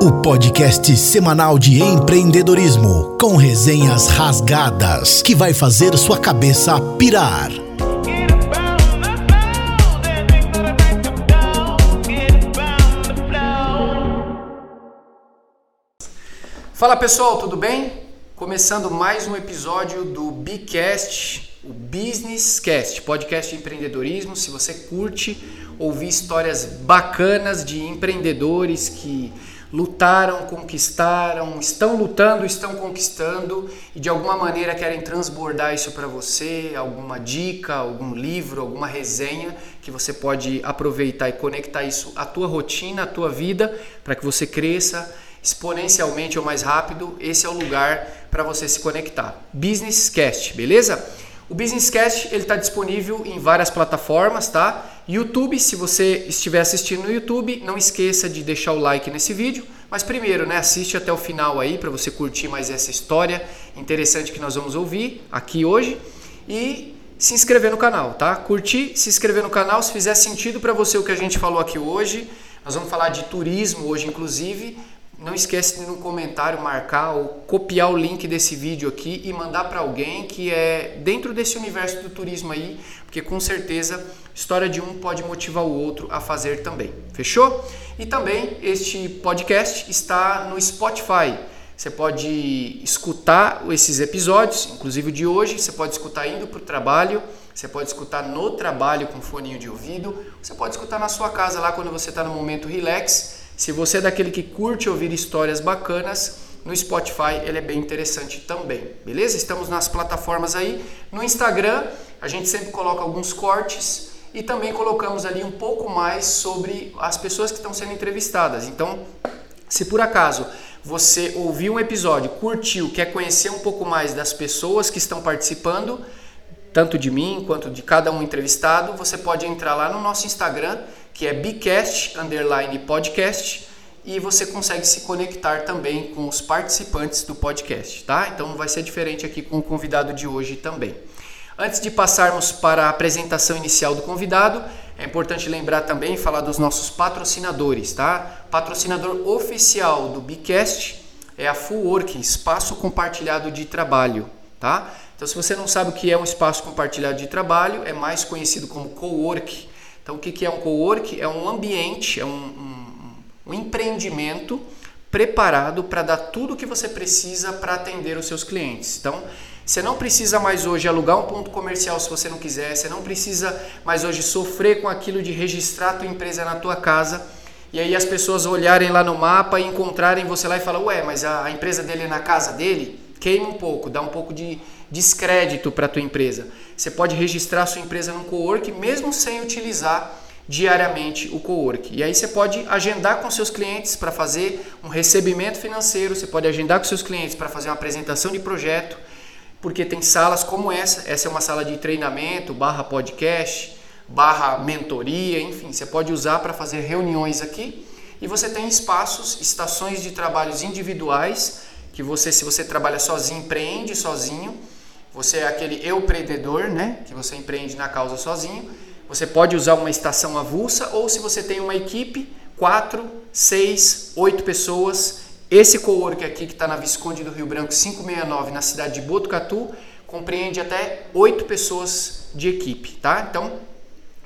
O podcast semanal de empreendedorismo com resenhas rasgadas que vai fazer sua cabeça pirar. Fala pessoal, tudo bem? Começando mais um episódio do Bcast, o Business Cast, podcast de empreendedorismo. Se você curte ouvir histórias bacanas de empreendedores que lutaram, conquistaram, estão lutando, estão conquistando e de alguma maneira querem transbordar isso para você, alguma dica, algum livro, alguma resenha que você pode aproveitar e conectar isso à tua rotina, à tua vida, para que você cresça exponencialmente ou mais rápido. Esse é o lugar para você se conectar. Business Cast, beleza? O Business Cast ele está disponível em várias plataformas, tá? YouTube, se você estiver assistindo no YouTube, não esqueça de deixar o like nesse vídeo. Mas primeiro, né, assiste até o final aí para você curtir mais essa história interessante que nós vamos ouvir aqui hoje e se inscrever no canal, tá? Curtir, se inscrever no canal, se fizer sentido para você o que a gente falou aqui hoje. Nós vamos falar de turismo hoje, inclusive. Não esquece de no comentário marcar ou copiar o link desse vídeo aqui e mandar para alguém que é dentro desse universo do turismo aí, porque com certeza história de um pode motivar o outro a fazer também. Fechou? E também este podcast está no Spotify. Você pode escutar esses episódios, inclusive o de hoje, você pode escutar indo para o trabalho, você pode escutar no trabalho com foninho de ouvido, você pode escutar na sua casa lá quando você está no momento relax se você é daquele que curte ouvir histórias bacanas, no Spotify ele é bem interessante também, beleza? Estamos nas plataformas aí. No Instagram, a gente sempre coloca alguns cortes e também colocamos ali um pouco mais sobre as pessoas que estão sendo entrevistadas. Então, se por acaso você ouviu um episódio, curtiu, quer conhecer um pouco mais das pessoas que estão participando, tanto de mim quanto de cada um entrevistado, você pode entrar lá no nosso Instagram que é Bcast underline podcast e você consegue se conectar também com os participantes do podcast, tá? Então vai ser diferente aqui com o convidado de hoje também. Antes de passarmos para a apresentação inicial do convidado, é importante lembrar também falar dos nossos patrocinadores, tá? Patrocinador oficial do Bcast é a Full Work, espaço compartilhado de trabalho, tá? Então se você não sabe o que é um espaço compartilhado de trabalho, é mais conhecido como co-work então, o que é um co-work? É um ambiente, é um, um, um empreendimento preparado para dar tudo o que você precisa para atender os seus clientes. Então, você não precisa mais hoje alugar um ponto comercial se você não quiser, você não precisa mais hoje sofrer com aquilo de registrar a tua empresa na tua casa e aí as pessoas olharem lá no mapa e encontrarem você lá e falar, ué, mas a, empresa dele é na casa dele? Queima um pouco, dá um pouco de descrédito para a tua empresa. Você pode registrar sua empresa no co-work mesmo sem utilizar diariamente o co-work. E aí você pode agendar com seus clientes para fazer um recebimento financeiro, você pode agendar com seus clientes para fazer uma apresentação de projeto, porque tem salas como essa, essa é uma sala de treinamento, barra podcast, barra mentoria, enfim, você pode usar para fazer reuniões aqui. E você tem espaços, estações de trabalhos individuais, que você, se você trabalha sozinho, empreende sozinho, você é aquele empreendedor, né? Que você empreende na causa sozinho. Você pode usar uma estação avulsa ou se você tem uma equipe, quatro, seis, oito pessoas. Esse cowork aqui que está na Visconde do Rio Branco 569 na cidade de Botucatu compreende até oito pessoas de equipe, tá? Então,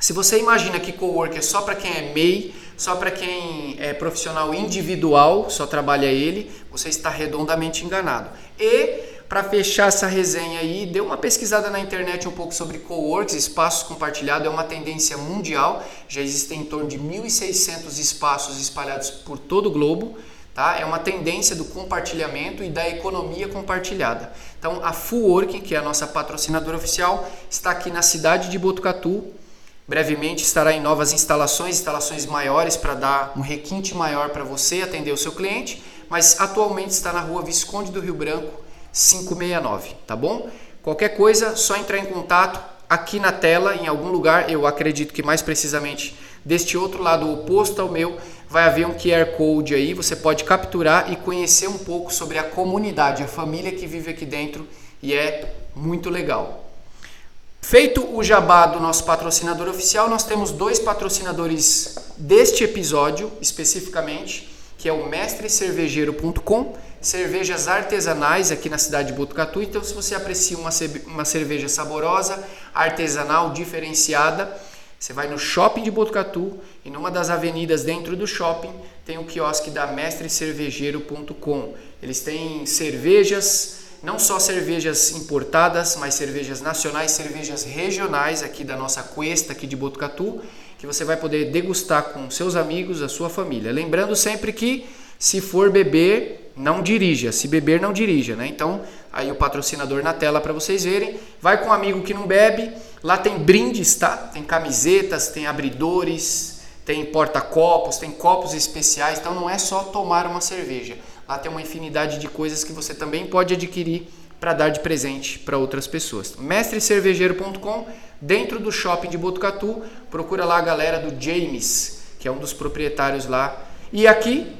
se você imagina que cowork é só para quem é MEI, só para quem é profissional individual, só trabalha ele, você está redondamente enganado. E para fechar essa resenha aí, dê uma pesquisada na internet um pouco sobre coworks, espaços compartilhados, é uma tendência mundial. Já existem em torno de 1.600 espaços espalhados por todo o globo. Tá? É uma tendência do compartilhamento e da economia compartilhada. Então, a Full Working, que é a nossa patrocinadora oficial, está aqui na cidade de Botucatu. Brevemente estará em novas instalações, instalações maiores para dar um requinte maior para você atender o seu cliente, mas atualmente está na rua Visconde do Rio Branco, 569, tá bom? Qualquer coisa, só entrar em contato aqui na tela, em algum lugar, eu acredito que mais precisamente deste outro lado oposto ao meu, vai haver um QR Code aí, você pode capturar e conhecer um pouco sobre a comunidade, a família que vive aqui dentro e é muito legal. Feito o jabá do nosso patrocinador oficial, nós temos dois patrocinadores deste episódio especificamente que é o mestrecervejeiro.com, cervejas artesanais aqui na cidade de Botucatu. Então, se você aprecia uma, uma cerveja saborosa, artesanal, diferenciada, você vai no shopping de Botucatu e numa das avenidas dentro do shopping tem o quiosque da mestrecervejeiro.com. Eles têm cervejas, não só cervejas importadas, mas cervejas nacionais, cervejas regionais aqui da nossa cuesta aqui de Botucatu, que você vai poder degustar com seus amigos, a sua família. Lembrando sempre que se for beber, não dirija. Se beber, não dirija, né? Então, aí o patrocinador na tela para vocês verem. Vai com um amigo que não bebe. Lá tem brindes, tá? Tem camisetas, tem abridores, tem porta-copos, tem copos especiais. Então, não é só tomar uma cerveja. Lá tem uma infinidade de coisas que você também pode adquirir para dar de presente para outras pessoas. Mestrecervejeiro.com, dentro do shopping de Botucatu, procura lá a galera do James, que é um dos proprietários lá. E aqui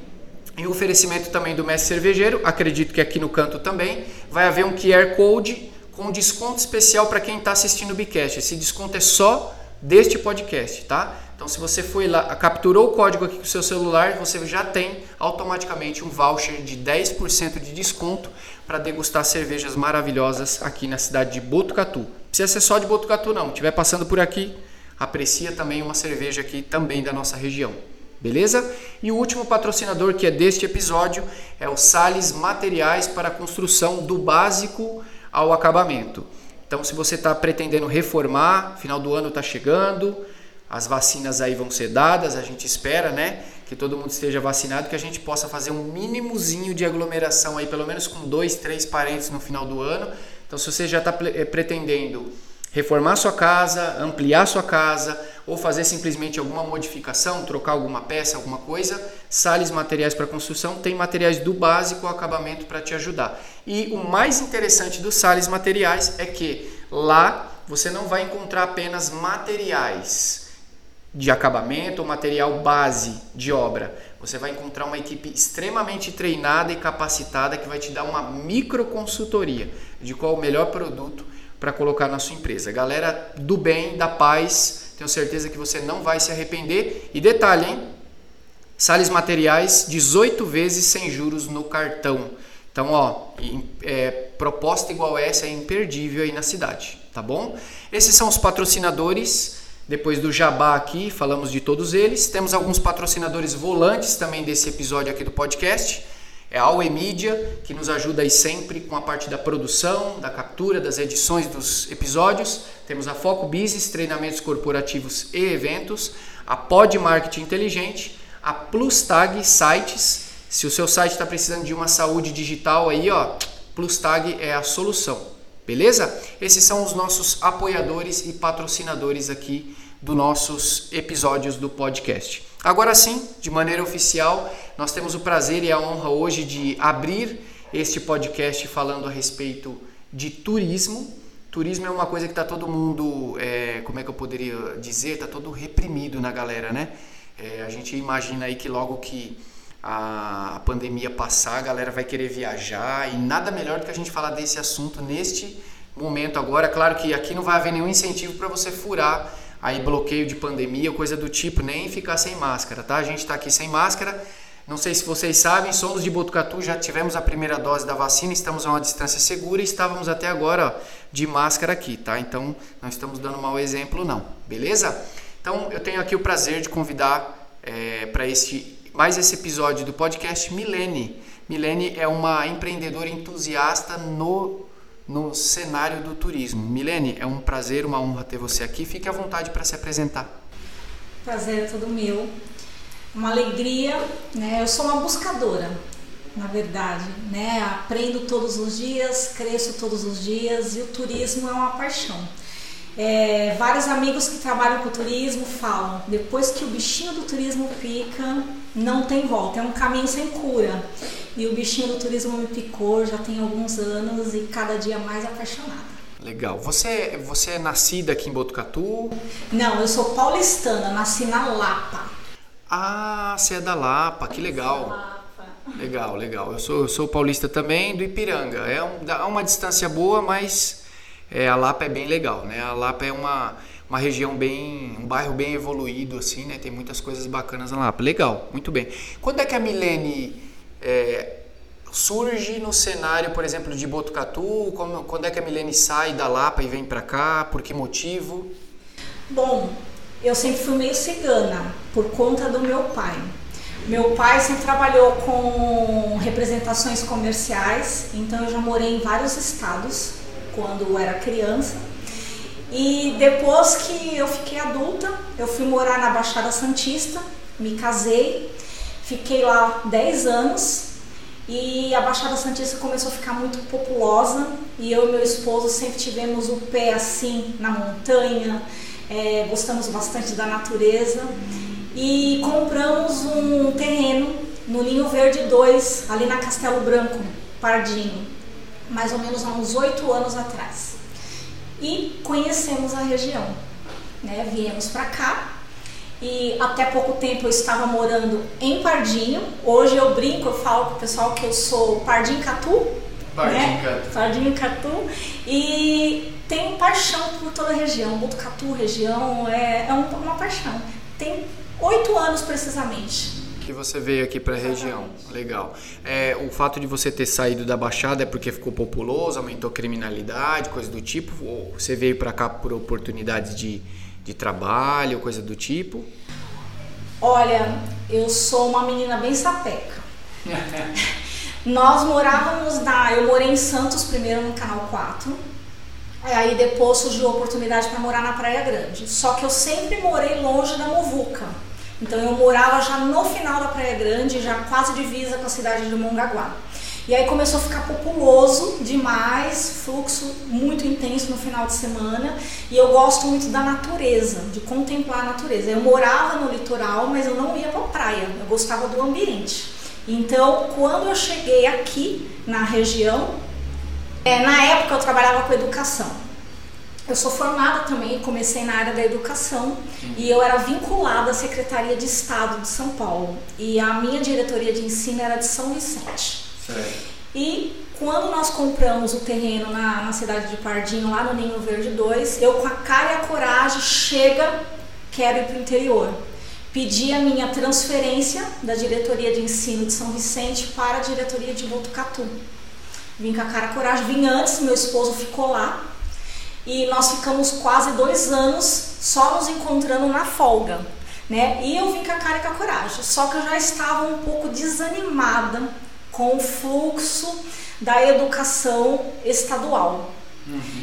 em oferecimento também do Mestre Cervejeiro, acredito que aqui no canto também, vai haver um QR Code com desconto especial para quem está assistindo o Bicast. Esse desconto é só deste podcast, tá? Então, se você foi lá, capturou o código aqui com o seu celular, você já tem automaticamente um voucher de 10% de desconto para degustar cervejas maravilhosas aqui na cidade de Botucatu. Precisa ser só de Botucatu, não. Estiver passando por aqui, aprecia também uma cerveja aqui também da nossa região. Beleza? E o último patrocinador que é deste episódio é o Sales Materiais para a Construção do Básico ao Acabamento. Então, se você está pretendendo reformar, final do ano está chegando, as vacinas aí vão ser dadas, a gente espera, né? Que todo mundo esteja vacinado, que a gente possa fazer um mínimozinho de aglomeração aí, pelo menos com dois, três parentes no final do ano. Então, se você já está eh, pretendendo reformar sua casa, ampliar sua casa ou fazer simplesmente alguma modificação, trocar alguma peça, alguma coisa, Sales Materiais para Construção tem materiais do básico ao acabamento para te ajudar. E o mais interessante dos Sales Materiais é que lá você não vai encontrar apenas materiais de acabamento ou material base de obra. Você vai encontrar uma equipe extremamente treinada e capacitada que vai te dar uma micro consultoria de qual o melhor produto para colocar na sua empresa. Galera do bem, da paz, tenho certeza que você não vai se arrepender. E detalhe, hein? Sales Materiais, 18 vezes sem juros no cartão. Então, ó, é, proposta igual essa é imperdível aí na cidade, tá bom? Esses são os patrocinadores. Depois do jabá aqui, falamos de todos eles. Temos alguns patrocinadores volantes também desse episódio aqui do podcast. É a Aue Media, que nos ajuda aí sempre com a parte da produção, da captura, das edições dos episódios. Temos a Foco Business, treinamentos corporativos e eventos. A Pod Marketing Inteligente, a Plus Tag Sites. Se o seu site está precisando de uma saúde digital aí, ó, Plus Tag é a solução. Beleza? Esses são os nossos apoiadores e patrocinadores aqui dos nossos episódios do podcast. Agora sim, de maneira oficial, nós temos o prazer e a honra hoje de abrir este podcast falando a respeito de turismo. Turismo é uma coisa que está todo mundo, é, como é que eu poderia dizer, está todo reprimido na galera, né? É, a gente imagina aí que logo que a pandemia passar, a galera vai querer viajar e nada melhor do que a gente falar desse assunto neste momento agora. Claro que aqui não vai haver nenhum incentivo para você furar aí bloqueio de pandemia, coisa do tipo, nem ficar sem máscara, tá? A gente está aqui sem máscara. Não sei se vocês sabem, somos de Botucatu, já tivemos a primeira dose da vacina, estamos a uma distância segura e estávamos até agora ó, de máscara aqui, tá? Então não estamos dando mau exemplo, não, beleza? Então eu tenho aqui o prazer de convidar é, para este mais esse episódio do podcast Milene. Milene é uma empreendedora entusiasta no no cenário do turismo. Milene, é um prazer, uma honra ter você aqui. Fique à vontade para se apresentar. Prazer é todo meu. Uma alegria, né? Eu sou uma buscadora, na verdade, né? Aprendo todos os dias, cresço todos os dias e o turismo é uma paixão. É, vários amigos que trabalham com turismo falam: depois que o bichinho do turismo pica, não tem volta, é um caminho sem cura. E o bichinho do turismo me picou já tem alguns anos e cada dia mais apaixonada. Legal. Você, você é nascida aqui em Botucatu? Não, eu sou paulistana, nasci na Lapa. Ah, você é da Lapa, que legal. Lapa. Legal, legal. Eu sou, eu sou paulista também, do Ipiranga. É um, uma distância boa, mas é, a Lapa é bem legal, né? A Lapa é uma, uma região bem, um bairro bem evoluído assim, né? Tem muitas coisas bacanas lá. Legal, muito bem. Quando é que a Milene é, surge no cenário, por exemplo, de Botucatu? Quando é que a Milene sai da Lapa e vem para cá? Por que motivo? Bom, eu sempre fui meio cigana por conta do meu pai. Meu pai sempre trabalhou com representações comerciais, então eu já morei em vários estados quando era criança. E depois que eu fiquei adulta, eu fui morar na Baixada Santista, me casei, fiquei lá 10 anos e a Baixada Santista começou a ficar muito populosa e eu e meu esposo sempre tivemos o pé assim na montanha, é, gostamos bastante da natureza e compramos um terreno no Linho Verde 2, ali na Castelo Branco, Pardinho, mais ou menos há uns oito anos atrás. E conhecemos a região. Né? Viemos para cá e até pouco tempo eu estava morando em Pardinho. Hoje eu brinco, eu falo pro pessoal que eu sou Pardinho Catu. Pardinho né? Catu. Pardinho Catu. E tenho paixão por toda a região. Botucatu, região, é, é um- uma paixão. Tem oito anos precisamente. Que você veio aqui para a região. Legal. É, o fato de você ter saído da Baixada é porque ficou populoso, aumentou criminalidade, coisa do tipo? Ou você veio para cá por oportunidades de, de trabalho, coisa do tipo? Olha, eu sou uma menina bem sapeca. Nós morávamos na. Eu morei em Santos primeiro no Canal 4. Aí depois surgiu a oportunidade para morar na Praia Grande. Só que eu sempre morei longe da Movuca. Então eu morava já no final da Praia Grande, já quase divisa com a cidade de Mongaguá. E aí começou a ficar populoso demais, fluxo muito intenso no final de semana. E eu gosto muito da natureza, de contemplar a natureza. Eu morava no litoral, mas eu não ia para praia. Eu gostava do ambiente. Então, quando eu cheguei aqui na região, é, na época eu trabalhava com educação. Eu sou formada também, comecei na área da educação e eu era vinculada à Secretaria de Estado de São Paulo. E a minha diretoria de ensino era de São Vicente. E quando nós compramos o terreno na, na cidade de Pardinho, lá no Ninho Verde 2, eu com a cara e a coragem, chega, quero ir para o interior. Pedi a minha transferência da diretoria de ensino de São Vicente para a diretoria de Botucatu. Vim com a cara a coragem, vim antes, meu esposo ficou lá. E nós ficamos quase dois anos só nos encontrando na folga. Né? E eu vim com a cara e com a coragem. Só que eu já estava um pouco desanimada com o fluxo da educação estadual.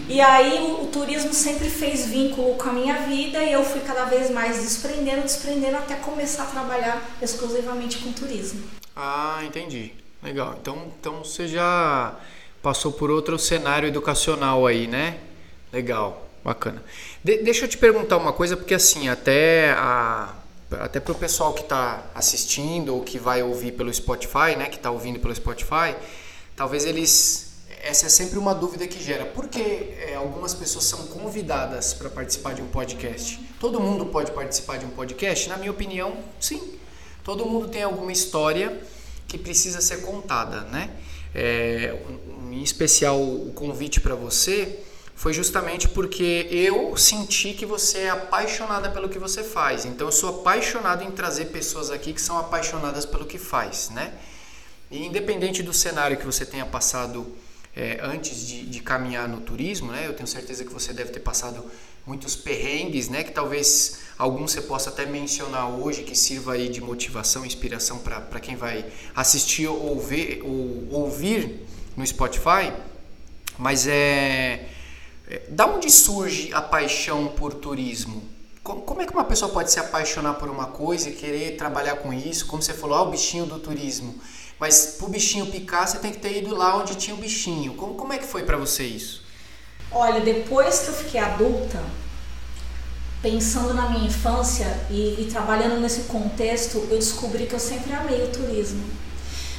E aí o, o turismo sempre fez vínculo com a minha vida e eu fui cada vez mais desprendendo, desprendendo até começar a trabalhar exclusivamente com turismo. Ah, entendi. Legal. Então, então você já passou por outro cenário educacional aí, né? Legal, bacana. De- deixa eu te perguntar uma coisa, porque assim, até a até pro pessoal que está assistindo ou que vai ouvir pelo Spotify, né, que está ouvindo pelo Spotify, talvez eles essa é sempre uma dúvida que gera. Por que é, algumas pessoas são convidadas para participar de um podcast? Todo mundo pode participar de um podcast? Na minha opinião, sim. Todo mundo tem alguma história que precisa ser contada, né? É, em especial o convite para você foi justamente porque eu senti que você é apaixonada pelo que você faz. Então eu sou apaixonado em trazer pessoas aqui que são apaixonadas pelo que faz, né? E independente do cenário que você tenha passado é, antes de, de caminhar no turismo, né? Eu tenho certeza que você deve ter passado muitos perrengues, né? Que talvez alguns você possa até mencionar hoje que sirva aí de motivação, inspiração para quem vai assistir ou ver ou ouvir no Spotify. Mas é, é da onde surge a paixão por turismo? Como, é que uma pessoa pode se apaixonar por uma coisa e querer trabalhar com isso? Como você falou, ah, o bichinho do turismo. Mas pro bichinho picar, você tem que ter ido lá onde tinha o bichinho. Como, como é que foi para você isso? Olha, depois que eu fiquei adulta, pensando na minha infância e, e trabalhando nesse contexto, eu descobri que eu sempre amei o turismo.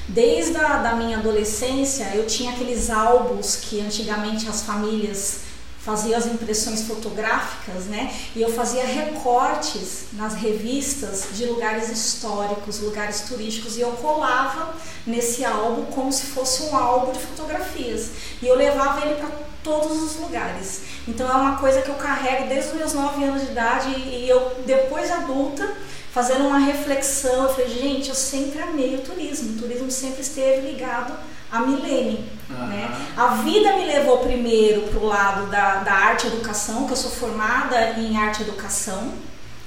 Desde a da minha adolescência, eu tinha aqueles álbuns que antigamente as famílias faziam as impressões fotográficas, né? E eu fazia recortes nas revistas de lugares históricos, lugares turísticos, e eu colava nesse álbum como se fosse um álbum de fotografias. E eu levava ele para todos os lugares. Então é uma coisa que eu carrego desde os meus 9 anos de idade e eu, depois adulta, fazendo uma reflexão, eu falei, gente, eu sempre amei o turismo. O turismo sempre esteve ligado a milênio. Uhum. Né? A vida me levou primeiro para o lado da, da arte e educação, que eu sou formada em arte e educação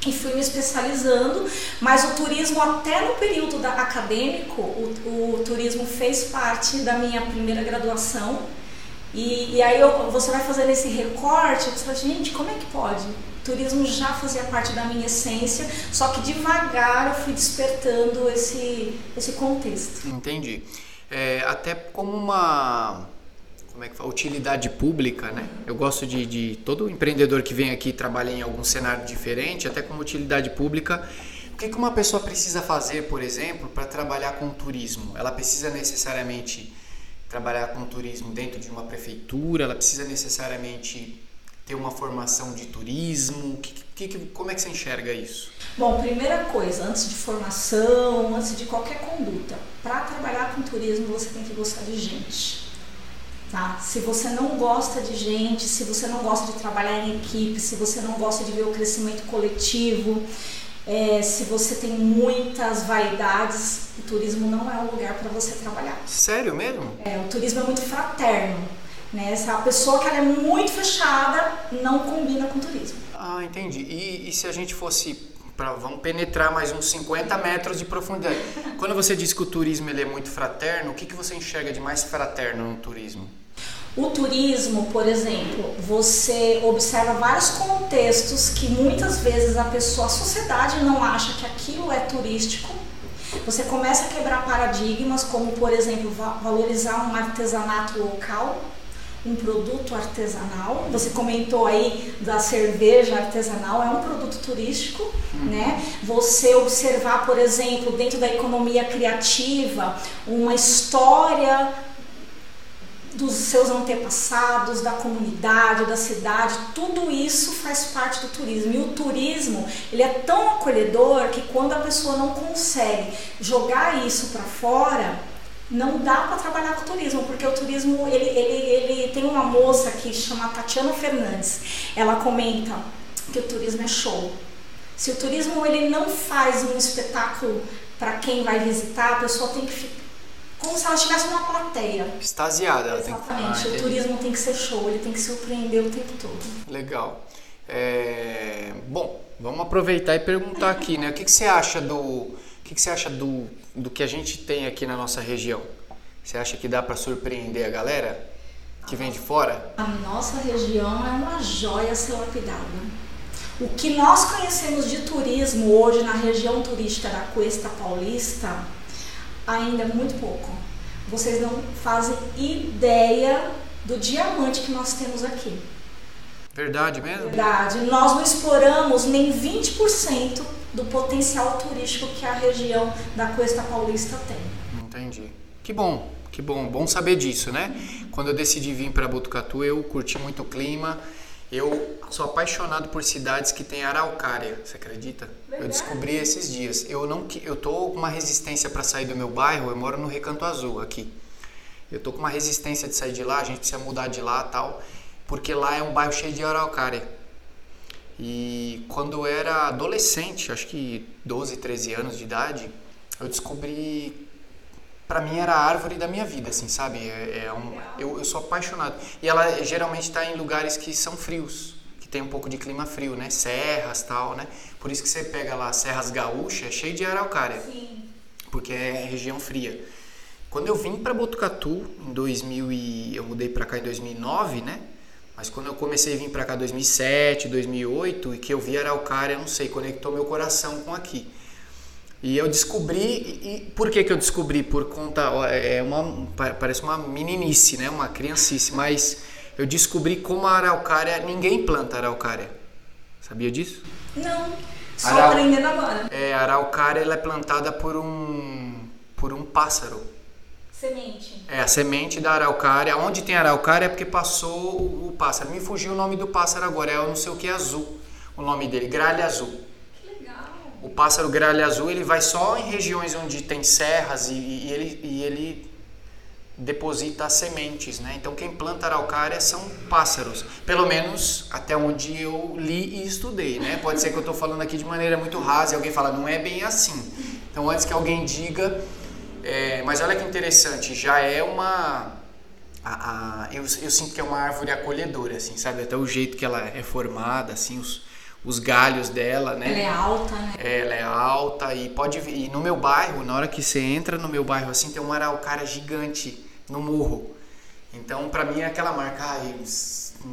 e fui me especializando, mas o turismo até no período da, acadêmico, o, o turismo fez parte da minha primeira graduação e, e aí eu, você vai fazendo esse recorte, você fala, gente, como é que pode? O turismo já fazia parte da minha essência, só que devagar eu fui despertando esse, esse contexto. Entendi. É, até como uma como é que fala? utilidade pública, né? Eu gosto de, de todo empreendedor que vem aqui trabalhar em algum cenário diferente, até como utilidade pública. O que, que uma pessoa precisa fazer, por exemplo, para trabalhar com turismo? Ela precisa necessariamente trabalhar com turismo dentro de uma prefeitura? Ela precisa necessariamente ter uma formação de turismo? Que, que, como é que você enxerga isso? Bom, primeira coisa, antes de formação, antes de qualquer conduta, para trabalhar com turismo você tem que gostar de gente. Tá? Se você não gosta de gente, se você não gosta de trabalhar em equipe, se você não gosta de ver o crescimento coletivo, é, se você tem muitas vaidades, o turismo não é um lugar para você trabalhar. Sério mesmo? É, o turismo é muito fraterno. Né? Essa pessoa que é muito fechada não combina com turismo. Ah, entendi. E, e se a gente fosse Pra, vamos penetrar mais uns 50 metros de profundidade. Quando você diz que o turismo ele é muito fraterno, o que, que você enxerga de mais fraterno no turismo? O turismo, por exemplo, você observa vários contextos que muitas vezes a pessoa, a sociedade não acha que aquilo é turístico. Você começa a quebrar paradigmas, como por exemplo, valorizar um artesanato local um produto artesanal. Você comentou aí da cerveja artesanal, é um produto turístico, uhum. né? Você observar, por exemplo, dentro da economia criativa, uma história dos seus antepassados, da comunidade, da cidade, tudo isso faz parte do turismo. E o turismo, ele é tão acolhedor que quando a pessoa não consegue jogar isso para fora, não dá para trabalhar com turismo, porque o turismo, ele, ele, ele tem uma moça que chama Tatiana Fernandes, ela comenta que o turismo é show. Se o turismo ele não faz um espetáculo para quem vai visitar, a pessoa tem que ficar como se ela estivesse numa plateia. Extasiada. Exatamente. Tem que... Ah, o turismo tem que ser show, ele tem que surpreender o tempo todo. Legal. É... Bom, vamos aproveitar e perguntar aqui, né? O que, que você acha do, que, que você acha do do que a gente tem aqui na nossa região? Você acha que dá para surpreender a galera que vem de fora? A nossa região é uma joia a ser lapidada. O que nós conhecemos de turismo hoje na região turística da Cuesta Paulista ainda é muito pouco. Vocês não fazem ideia do diamante que nós temos aqui. Verdade mesmo? Verdade. Nós não exploramos nem 20% do potencial turístico que a região da Costa Paulista tem. Entendi. Que bom, que bom, bom saber disso, né? Quando eu decidi vir para Botucatu, eu curti muito o clima. Eu sou apaixonado por cidades que têm araucária, você acredita? Verdade. Eu descobri esses dias. Eu não eu tô com uma resistência para sair do meu bairro, eu moro no Recanto Azul aqui. Eu tô com uma resistência de sair de lá, a gente precisa mudar de lá, tal, porque lá é um bairro cheio de araucária. E quando eu era adolescente, acho que 12, 13 anos de idade, eu descobri para mim era a árvore da minha vida, assim, sabe? É, é um, eu, eu, sou apaixonado. E ela geralmente está em lugares que são frios, que tem um pouco de clima frio, né? Serras tal, né? Por isso que você pega lá Serras Gaúchas, é cheio de araucária. Sim. Porque é região fria. Quando eu vim para Botucatu em 2000 e eu mudei para cá em 2009, né? Mas quando eu comecei a vir para cá 2007, 2008 e que eu vi Araucária, não sei, conectou meu coração com aqui. E eu descobri, e por que que eu descobri? Por conta, é uma, parece uma meninice, né? Uma criancice, mas eu descobri como a araucária, ninguém planta araucária. Sabia disso? Não, só Arau, aprendendo agora. É, a araucária ela é plantada por um, por um pássaro. Semente. É, a semente da araucária. Onde tem araucária é porque passou o, o pássaro. Me fugiu o nome do pássaro agora, é não sei o que azul. O nome dele, gralha azul. Que legal. O pássaro gralha azul, ele vai só em regiões onde tem serras e, e ele, e ele deposita sementes, né? Então quem planta araucária são pássaros, pelo menos até onde eu li e estudei, né? Pode ser que eu estou falando aqui de maneira muito rasa e alguém fala não é bem assim. Então antes que alguém diga, é, mas olha que interessante, já é uma a, a, eu, eu sinto que é uma árvore acolhedora, assim, sabe? Até o jeito que ela é formada, assim, os, os galhos dela, né? Ela é alta, né? É, ela é alta e pode e no meu bairro, na hora que você entra no meu bairro assim, tem uma araucária gigante no morro. Então, para mim é aquela marca, ai,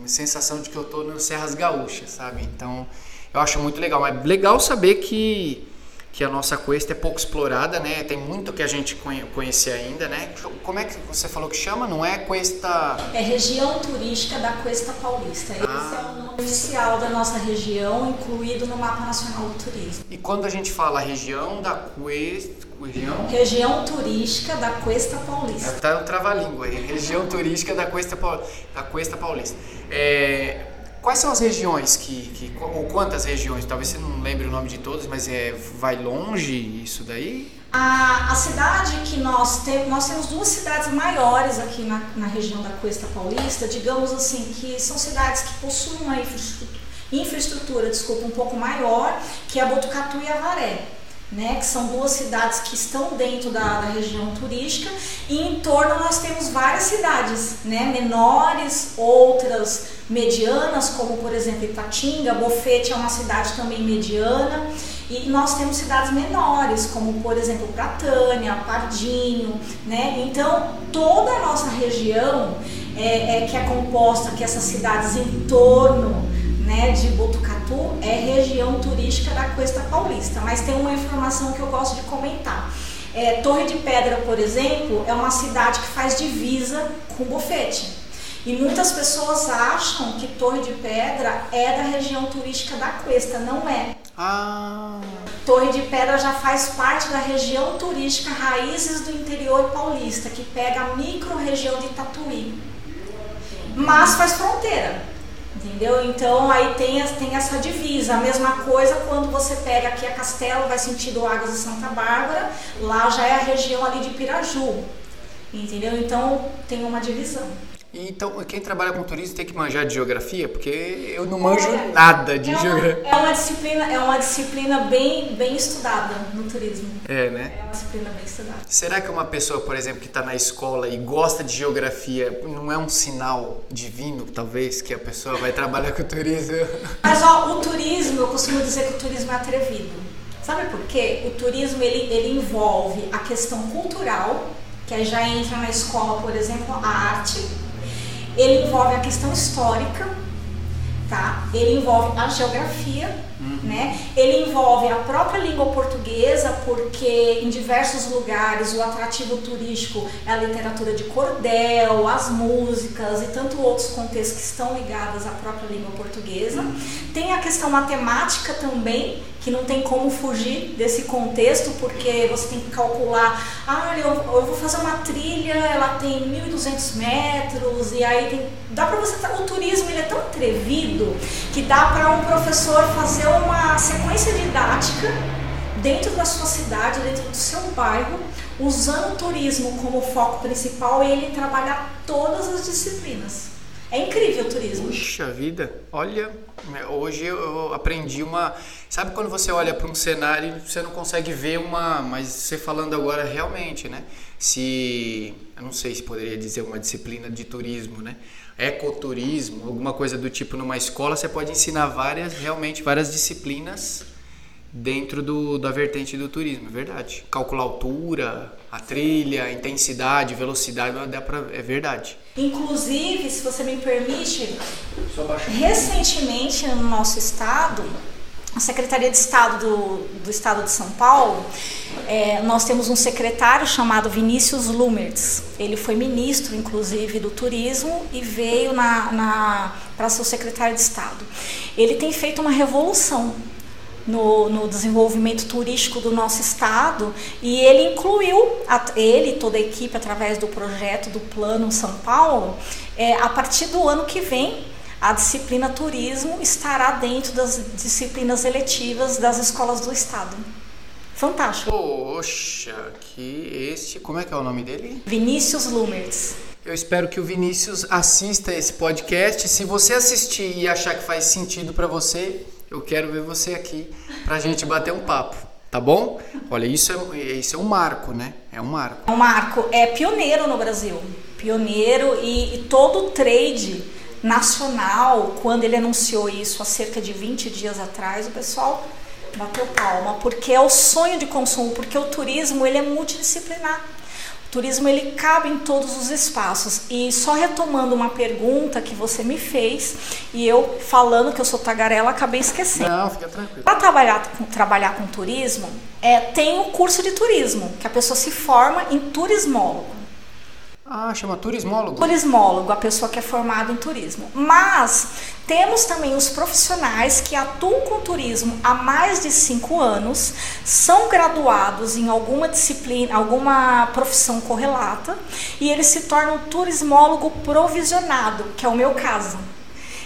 sensação de que eu tô no Serras Gaúchas, sabe? Então, eu acho muito legal, mas legal saber que que a nossa Cuesta é pouco explorada, né? Tem muito que a gente conhecer ainda, né? Como é que você falou que chama? Não é Cuesta... É região turística da Cuesta Paulista. Esse ah. é o nome oficial da nossa região, incluído no Mapa Nacional do Turismo. E quando a gente fala região da Cuesta... Região? Região turística da Cuesta Paulista. Tá um trava-língua aí. Região turística da Cuesta, da Cuesta Paulista. É Quais são as regiões que, que, ou quantas regiões? Talvez você não lembre o nome de todas, mas é vai longe isso daí? A, a cidade que nós temos, nós temos duas cidades maiores aqui na, na região da Costa Paulista, digamos assim, que são cidades que possuem uma infraestrutura, infraestrutura desculpa, um pouco maior, que é Botucatu e Avaré né, que são duas cidades que estão dentro da, da, região turística e em torno nós temos várias cidades, né, menores, outras medianas, como por exemplo Ipatinga, Bofete é uma cidade também mediana e nós temos cidades menores, como por exemplo Pratânia, Pardinho, né, então toda a nossa região é, é que é composta que essas cidades em torno né, de Botucatu é região turística da Costa Paulista, mas tem uma informação que eu gosto de comentar. É, Torre de Pedra, por exemplo, é uma cidade que faz divisa com Bofete. E muitas pessoas acham que Torre de Pedra é da região turística da Cuesta, não é. Ah. Torre de Pedra já faz parte da região turística Raízes do Interior Paulista, que pega a micro-região de Tatuí. Mas faz fronteira. Entendeu? Então aí tem, tem essa divisa. A mesma coisa quando você pega aqui a Castelo, vai sentido Águas de Santa Bárbara, lá já é a região ali de Piraju. Entendeu? Então tem uma divisão. Então, quem trabalha com turismo tem que manjar de geografia, porque eu não manjo é, nada de é geografia. É uma disciplina, é uma disciplina bem, bem estudada no turismo. É, né? É uma disciplina bem estudada. Será que uma pessoa, por exemplo, que está na escola e gosta de geografia, não é um sinal divino, talvez, que a pessoa vai trabalhar com turismo? Mas ó, o turismo, eu costumo dizer que o turismo é atrevido. Sabe por quê? O turismo ele, ele envolve a questão cultural, que aí já entra na escola, por exemplo, a arte ele envolve a questão histórica, tá? Ele envolve a geografia, uhum. né? Ele envolve a própria língua portuguesa, porque em diversos lugares o atrativo turístico é a literatura de cordel, as músicas e tanto outros contextos que estão ligados à própria língua portuguesa. Uhum. Tem a questão matemática também, que não tem como fugir desse contexto, porque você tem que calcular, ah, eu, eu vou fazer uma trilha, ela tem 1.200 metros, e aí tem, dá para você, o turismo ele é tão atrevido que dá para um professor fazer uma sequência didática dentro da sua cidade, dentro do seu bairro, usando o turismo como foco principal e ele trabalhar todas as disciplinas. É incrível o turismo. Puxa vida, olha, hoje eu aprendi uma. Sabe quando você olha para um cenário e você não consegue ver uma. Mas você falando agora realmente, né? Se. Eu não sei se poderia dizer uma disciplina de turismo, né? Ecoturismo, alguma coisa do tipo numa escola, você pode ensinar várias, realmente, várias disciplinas dentro do, da vertente do turismo, é verdade. Calcular altura, a trilha, a intensidade, velocidade, dá pra, é verdade. Inclusive, se você me permite, recentemente no nosso estado, a Secretaria de Estado do, do Estado de São Paulo, é, nós temos um secretário chamado Vinícius Lumertz. Ele foi ministro, inclusive, do turismo e veio na, na para ser o secretário de Estado. Ele tem feito uma revolução no, no, desenvolvimento turístico do nosso estado e ele incluiu, a, ele e toda a equipe, através do projeto do Plano São Paulo, é, a partir do ano que vem, a disciplina turismo estará dentro das disciplinas eletivas das escolas do estado. fantástico. Poxa, que este. Como é que é o nome dele? Vinícius Lumertz. Eu espero que o Vinícius assista esse podcast. Se você assistir e achar que faz sentido para você, eu quero ver você aqui pra gente bater um papo, tá bom? Olha, isso é, isso é um marco, né? É um marco. É um marco, é pioneiro no Brasil. Pioneiro e, e todo o trade nacional, quando ele anunciou isso há cerca de 20 dias atrás, o pessoal bateu palma, porque é o sonho de consumo, porque o turismo ele é multidisciplinar. O turismo ele cabe em todos os espaços. E só retomando uma pergunta que você me fez, e eu falando que eu sou tagarela, acabei esquecendo. Não, fica tranquilo. Para trabalhar, com- trabalhar com turismo, é, tem o curso de turismo, que a pessoa se forma em turismólogo. Ah, chama turismólogo. Turismólogo, a pessoa que é formada em turismo. Mas temos também os profissionais que atuam com turismo há mais de cinco anos, são graduados em alguma disciplina, alguma profissão correlata, e eles se tornam turismólogo provisionado, que é o meu caso.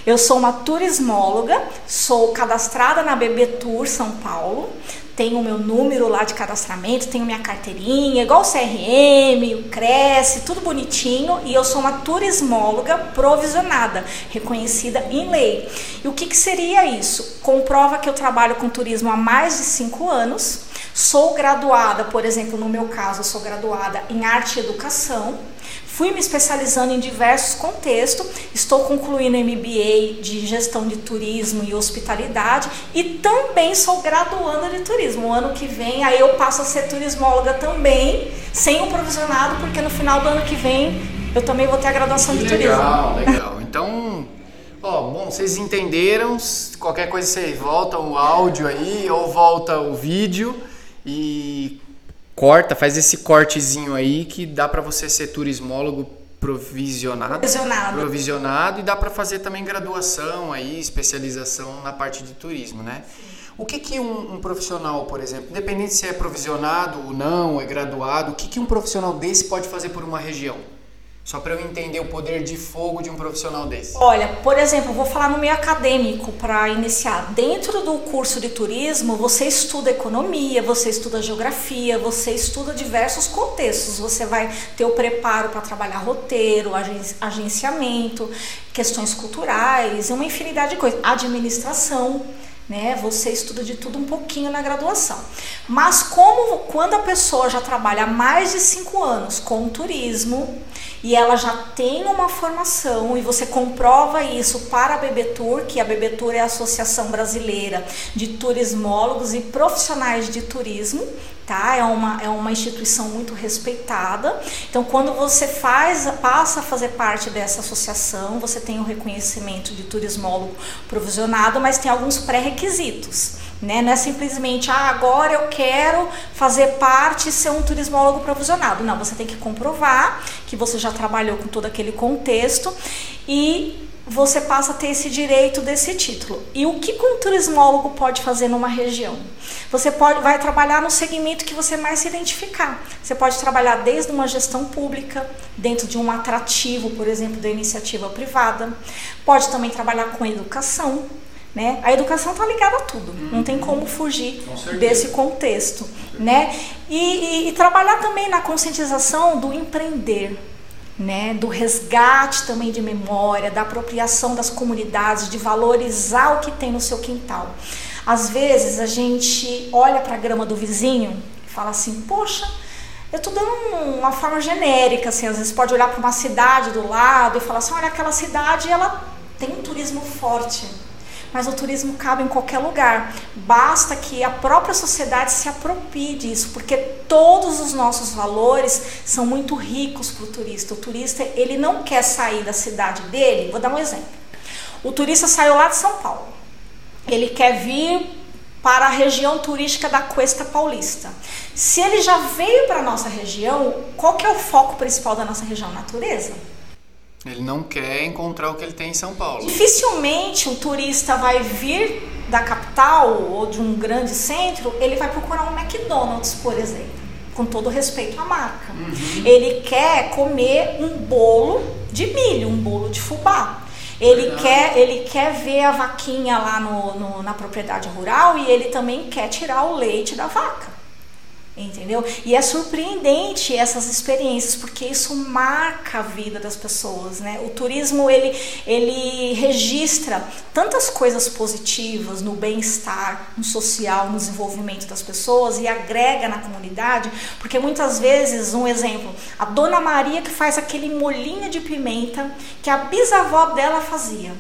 Eu sou uma turismóloga, sou cadastrada na BB Tour São Paulo, tenho o meu número lá de cadastramento, tenho minha carteirinha, igual o CRM, o Cresce, tudo bonitinho, e eu sou uma turismóloga provisionada, reconhecida em lei. E o que, que seria isso? Comprova que eu trabalho com turismo há mais de cinco anos, sou graduada, por exemplo, no meu caso, eu sou graduada em arte e educação. Fui me especializando em diversos contextos, estou concluindo MBA de gestão de turismo e hospitalidade e também sou graduanda de turismo. O ano que vem aí eu passo a ser turismóloga também, sem o provisionado, porque no final do ano que vem eu também vou ter a graduação de Legal, turismo. legal. Então, ó, bom, vocês entenderam. Qualquer coisa você volta o áudio aí ou volta o vídeo e corta, faz esse cortezinho aí que dá pra você ser turismólogo provisionado. Provisionado. Provisionado e dá pra fazer também graduação aí, especialização na parte de turismo, né? O que que um, um profissional, por exemplo, independente se é provisionado ou não, é graduado, o que que um profissional desse pode fazer por uma região? Só para eu entender o poder de fogo de um profissional desse. Olha, por exemplo, vou falar no meio acadêmico para iniciar. Dentro do curso de turismo, você estuda economia, você estuda geografia, você estuda diversos contextos. Você vai ter o preparo para trabalhar roteiro, agen- agenciamento, questões culturais, uma infinidade de coisas. Administração. Né? Você estuda de tudo um pouquinho na graduação. Mas como quando a pessoa já trabalha há mais de cinco anos com turismo e ela já tem uma formação e você comprova isso para a BBTour, que a BBTour é a Associação Brasileira de Turismólogos e Profissionais de Turismo, tá? É uma, é uma instituição muito respeitada. Então, quando você faz, passa a fazer parte dessa associação, você tem o reconhecimento de turismólogo provisionado, mas tem alguns pré-requisitos. Né? Não é simplesmente, ah, agora eu quero fazer parte e ser um turismólogo provisionado. Não, você tem que comprovar que você já trabalhou com todo aquele contexto e você passa a ter esse direito desse título. E o que um turismólogo pode fazer numa região? Você pode, vai trabalhar no segmento que você mais se identificar. Você pode trabalhar desde uma gestão pública, dentro de um atrativo, por exemplo, da iniciativa privada. Pode também trabalhar com educação. Né? A educação está ligada a tudo, não tem como fugir Com desse contexto. Né? E, e- e trabalhar também na conscientização do empreender, né, do resgate também de memória, da apropriação das comunidades, de valorizar o que tem no seu quintal. Às vezes a gente olha para a grama do vizinho e fala assim: Poxa, eu estou dando um- uma forma genérica, assim, às vezes pode olhar para uma cidade do lado e falar assim: Olha, aquela cidade ela tem um turismo forte. Mas o turismo cabe em qualquer lugar. Basta que a própria sociedade se aproprie disso, porque todos os nossos valores são muito ricos para o turista. O turista ele não quer sair da cidade dele. Vou dar um exemplo. O turista saiu lá de São Paulo. Ele quer vir para a região turística da Cuesta Paulista. Se ele já veio para a nossa região, qual que é o foco principal da nossa região? Natureza. Ele não quer encontrar o que ele tem em São Paulo. Dificilmente um turista vai vir da capital ou de um grande centro, ele vai procurar um McDonald's, por exemplo, com todo respeito à marca. Ele quer comer um bolo de milho, um bolo de fubá. Ele Verdade. quer, ele quer ver a vaquinha lá no, no- na propriedade rural e ele também quer tirar o leite da vaca. Entendeu? E é surpreendente essas experiências porque isso marca a vida das pessoas, né? O turismo ele ele registra tantas coisas positivas no bem-estar, no social, no desenvolvimento das pessoas e agrega na comunidade, porque muitas vezes, um exemplo, a dona Maria que faz aquele molinho de pimenta que a bisavó dela fazia.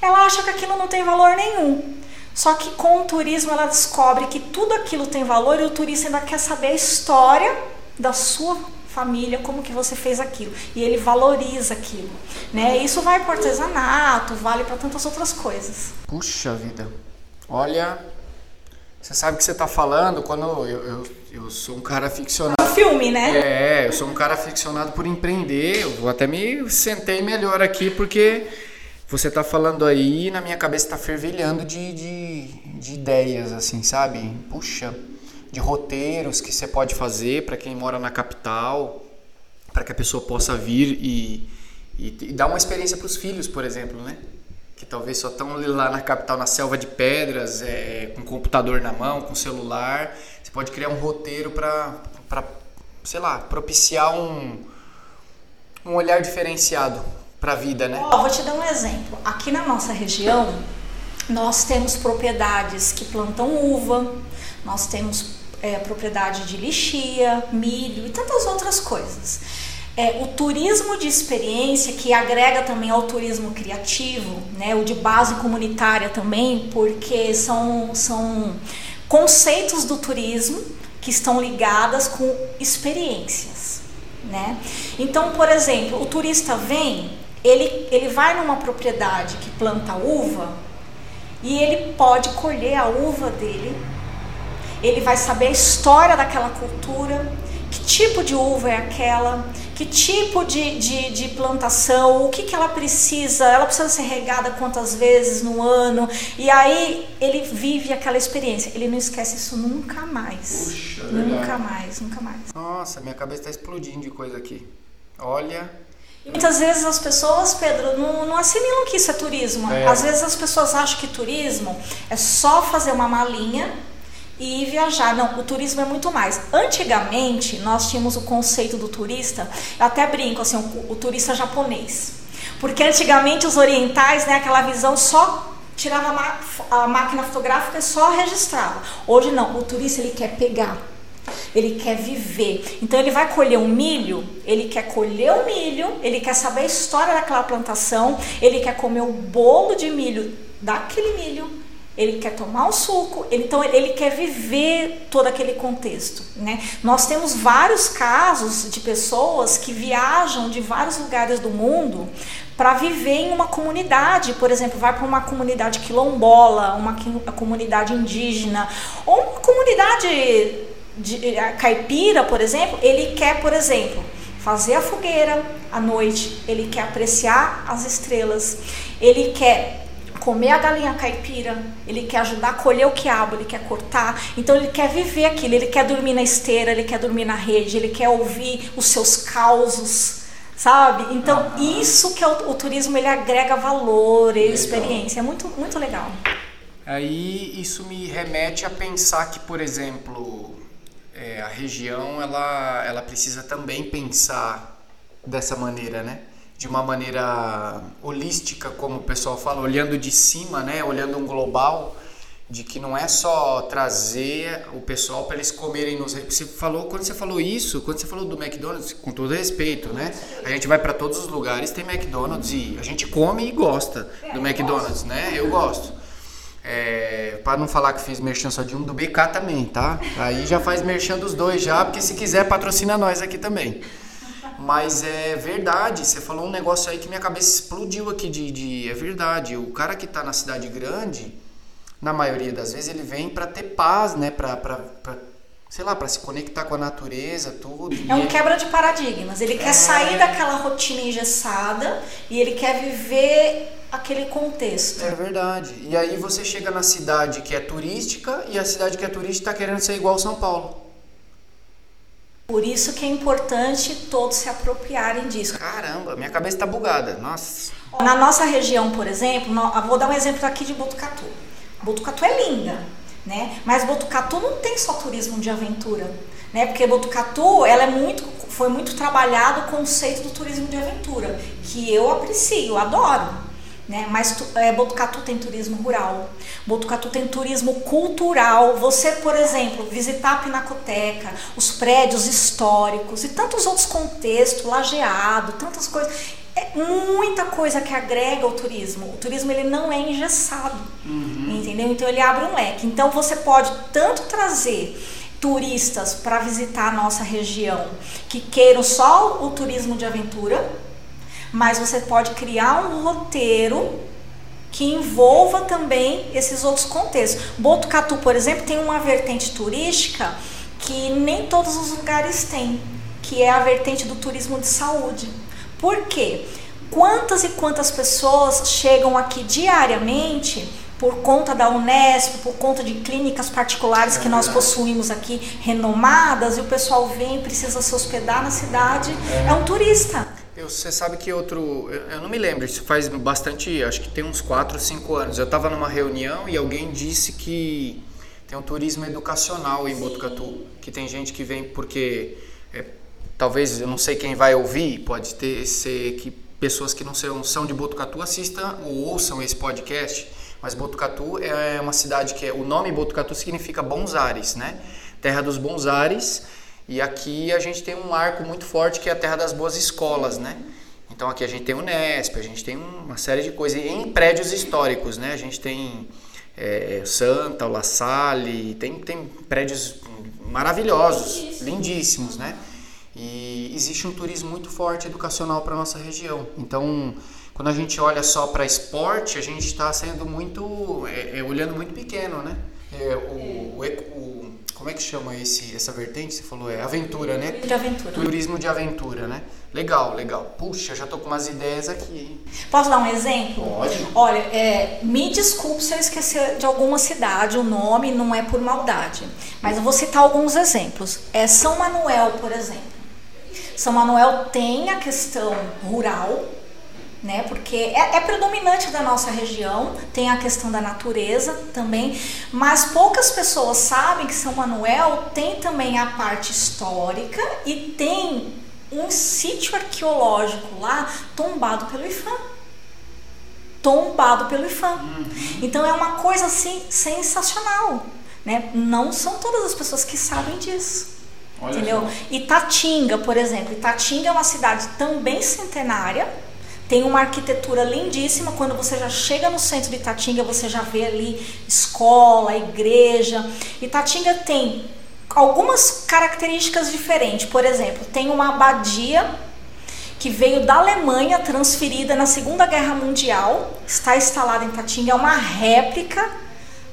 Ela acha que aquilo não tem valor nenhum. Só que com o turismo ela descobre que tudo aquilo tem valor e o turista ainda quer saber a história da sua família, como que você fez aquilo. E ele valoriza aquilo. Né? Isso vai para artesanato, vale para tantas outras coisas. Puxa vida. Olha, você sabe o que você está falando quando eu, eu, eu sou um cara aficionado. É um filme, né? É, eu sou um cara aficionado por empreender. Eu vou até me sentei melhor aqui porque você tá falando aí na minha cabeça tá fervilhando de, de, de ideias, assim, sabe? Puxa, de roteiros que você pode fazer para quem mora na capital, para que a pessoa possa vir e, e, e dar uma experiência para os filhos, por exemplo, né? Que talvez só estão lá na capital, na selva de pedras, é, com computador na mão, com celular. Você pode criar um roteiro para, sei lá, propiciar um, um olhar diferenciado para a vida, né? Vou te dar um exemplo. Aqui na nossa região, nós temos propriedades que plantam uva, nós temos é, propriedade de lixia, milho e tantas outras coisas. É, o turismo de experiência, que agrega também ao turismo criativo, né, o de base comunitária também, porque são, são conceitos do turismo que estão ligadas com experiências. Né? Então, por exemplo, o turista vem, ele, ele vai numa propriedade que planta uva e ele pode colher a uva dele, ele vai saber a história daquela cultura, que tipo de uva é aquela, que tipo de, de, de, plantação, o que, que ela precisa, ela precisa ser regada quantas vezes no ano, e aí ele vive aquela experiência, ele não esquece isso nunca mais. Puxa, nunca verdade. mais, nunca mais. Nossa, minha cabeça está explodindo de coisa aqui. Olha, e muitas vezes as pessoas, Pedro, não, não assimilam que isso é turismo. É. Às vezes as pessoas acham que turismo é só fazer uma malinha e viajar. Não, o turismo é muito mais. Antigamente, nós tínhamos o conceito do turista, eu até brinco assim, o, o turista japonês. Porque antigamente os orientais, né, aquela visão só tirava a, a máquina fotográfica e só registrava. Hoje não, o turista ele quer pegar ele quer viver. Então ele vai colher um milho, ele quer colher o milho, ele quer saber a história daquela plantação, ele quer comer o bolo de milho daquele milho, ele quer tomar o suco, então ele quer viver todo aquele contexto. Né? Nós temos vários casos de pessoas que viajam de vários lugares do mundo para viver em uma comunidade, por exemplo, vai para uma comunidade quilombola, uma comunidade indígena, ou uma comunidade de, a caipira, por exemplo, ele quer, por exemplo, fazer a fogueira à noite, ele quer apreciar as estrelas, ele quer comer a galinha caipira, ele quer ajudar a colher o quiabo, ele quer cortar, então ele quer viver aquilo, ele quer dormir na esteira, ele quer dormir na rede, ele quer ouvir os seus causos, sabe? Então isso que é o, o turismo ele agrega valor e Legal. experiência, é muito muito legal. Aí isso me remete a pensar que, por exemplo, é, a região ela, ela precisa também pensar dessa maneira, né? De uma maneira holística, como o pessoal fala, olhando de cima, né? Olhando um global, de que não é só trazer o pessoal para eles comerem nos. Você falou quando você falou isso, quando você falou do McDonald's, com todo respeito, né? A gente vai para todos os lugares tem McDonald's e a gente come e gosta do McDonald's, né? Eu gosto. É, para não falar que fiz merchan só de um, do BK também, tá? Aí já faz merchan dos dois já, porque se quiser patrocina nós aqui também. Mas é verdade, você falou um negócio aí que minha cabeça explodiu aqui de, de é verdade. O cara que tá na cidade grande, na maioria das vezes ele vem para ter paz, né, para sei lá, para se conectar com a natureza, tudo. É um quebra de paradigmas. Ele quer sair daquela rotina engessada e ele quer viver aquele contexto. É verdade. E aí você chega na cidade que é turística e a cidade que é turística tá querendo ser igual São Paulo. Por isso que é importante todos se apropriarem disso. Caramba, minha cabeça tá bugada. Nossa. Na nossa região, por exemplo, vou dar um exemplo aqui de Botucatu. Botucatu é linda, né? Mas Botucatu não tem só turismo de aventura. né? Porque Botucatu, ela é muito, foi muito trabalhado o conceito do turismo de aventura, que eu aprecio, adoro. Né? Mas é, Botucatu tem turismo rural, Botucatu tem turismo cultural. Você, por exemplo, visitar a Pinacoteca, os prédios históricos e tantos outros contextos, lajeado, tantas coisas. É muita coisa que agrega o turismo. O turismo ele não é engessado, uhum. entendeu? Então ele abre um leque. Então você pode tanto trazer turistas para visitar a nossa região que queiram só o turismo de aventura, mas você pode criar um roteiro que envolva também esses outros contextos. Botucatu, por exemplo, tem uma vertente turística que nem todos os lugares têm, que é a vertente do turismo de saúde. Por quê? Quantas e quantas pessoas chegam aqui diariamente por conta da Unesp, por conta de clínicas particulares que nós possuímos aqui, renomadas, e o pessoal vem e precisa se hospedar na cidade, é um turista. Eu, você sabe que outro. Eu, eu, não me lembro, isso faz bastante. Acho que tem uns 4, 5 anos. Eu estava numa reunião e alguém disse que tem um turismo educacional em Sim. Botucatu. Que tem gente que vem porque. É, talvez, eu não sei quem vai ouvir, pode ter ser que pessoas que não são, são de Botucatu assistam ou ouçam esse podcast. Mas Botucatu é uma cidade que é, o nome Botucatu significa bons ares, né? Terra dos bons ares e aqui a gente tem um marco muito forte que é a terra das boas escolas, né? Então aqui a gente tem o Nesp, a gente tem uma série de coisas em prédios históricos, né? A gente tem é, Santa, o La Salle, tem, tem prédios maravilhosos, lindíssimos, né? E existe um turismo muito forte educacional para nossa região. Então, quando a gente olha só para esporte, a gente está sendo muito, é, é, olhando muito pequeno, né? É, o, o, o como é que chama esse, essa vertente? Você falou, é aventura, né? De aventura. Turismo de aventura, né? Legal, legal. Puxa, já tô com umas ideias aqui, hein? Posso dar um exemplo? Pode. Olha, é, me desculpe se eu esquecer de alguma cidade, o nome não é por maldade. Mas eu vou citar alguns exemplos. É São Manuel, por exemplo. São Manuel tem a questão rural, né? Porque é, é, predominante da nossa região, tem a questão da natureza também, mas poucas pessoas sabem que São Manuel tem também a parte histórica e tem um sítio arqueológico lá tombado pelo IFAM. Tombado pelo IFAM. Uhum. Então é uma coisa assim sensacional. Né? Não são todas as pessoas que sabem disso. Olha entendeu? Só. Itatinga, por exemplo. Itatinga é uma cidade também centenária tem uma arquitetura lindíssima. Quando você já chega no centro de Itatinga, você já vê ali escola, igreja. Itatinga tem algumas características diferentes. Por exemplo, tem uma abadia que veio da Alemanha, transferida na Segunda Guerra Mundial, está instalada em Itatinga, é uma réplica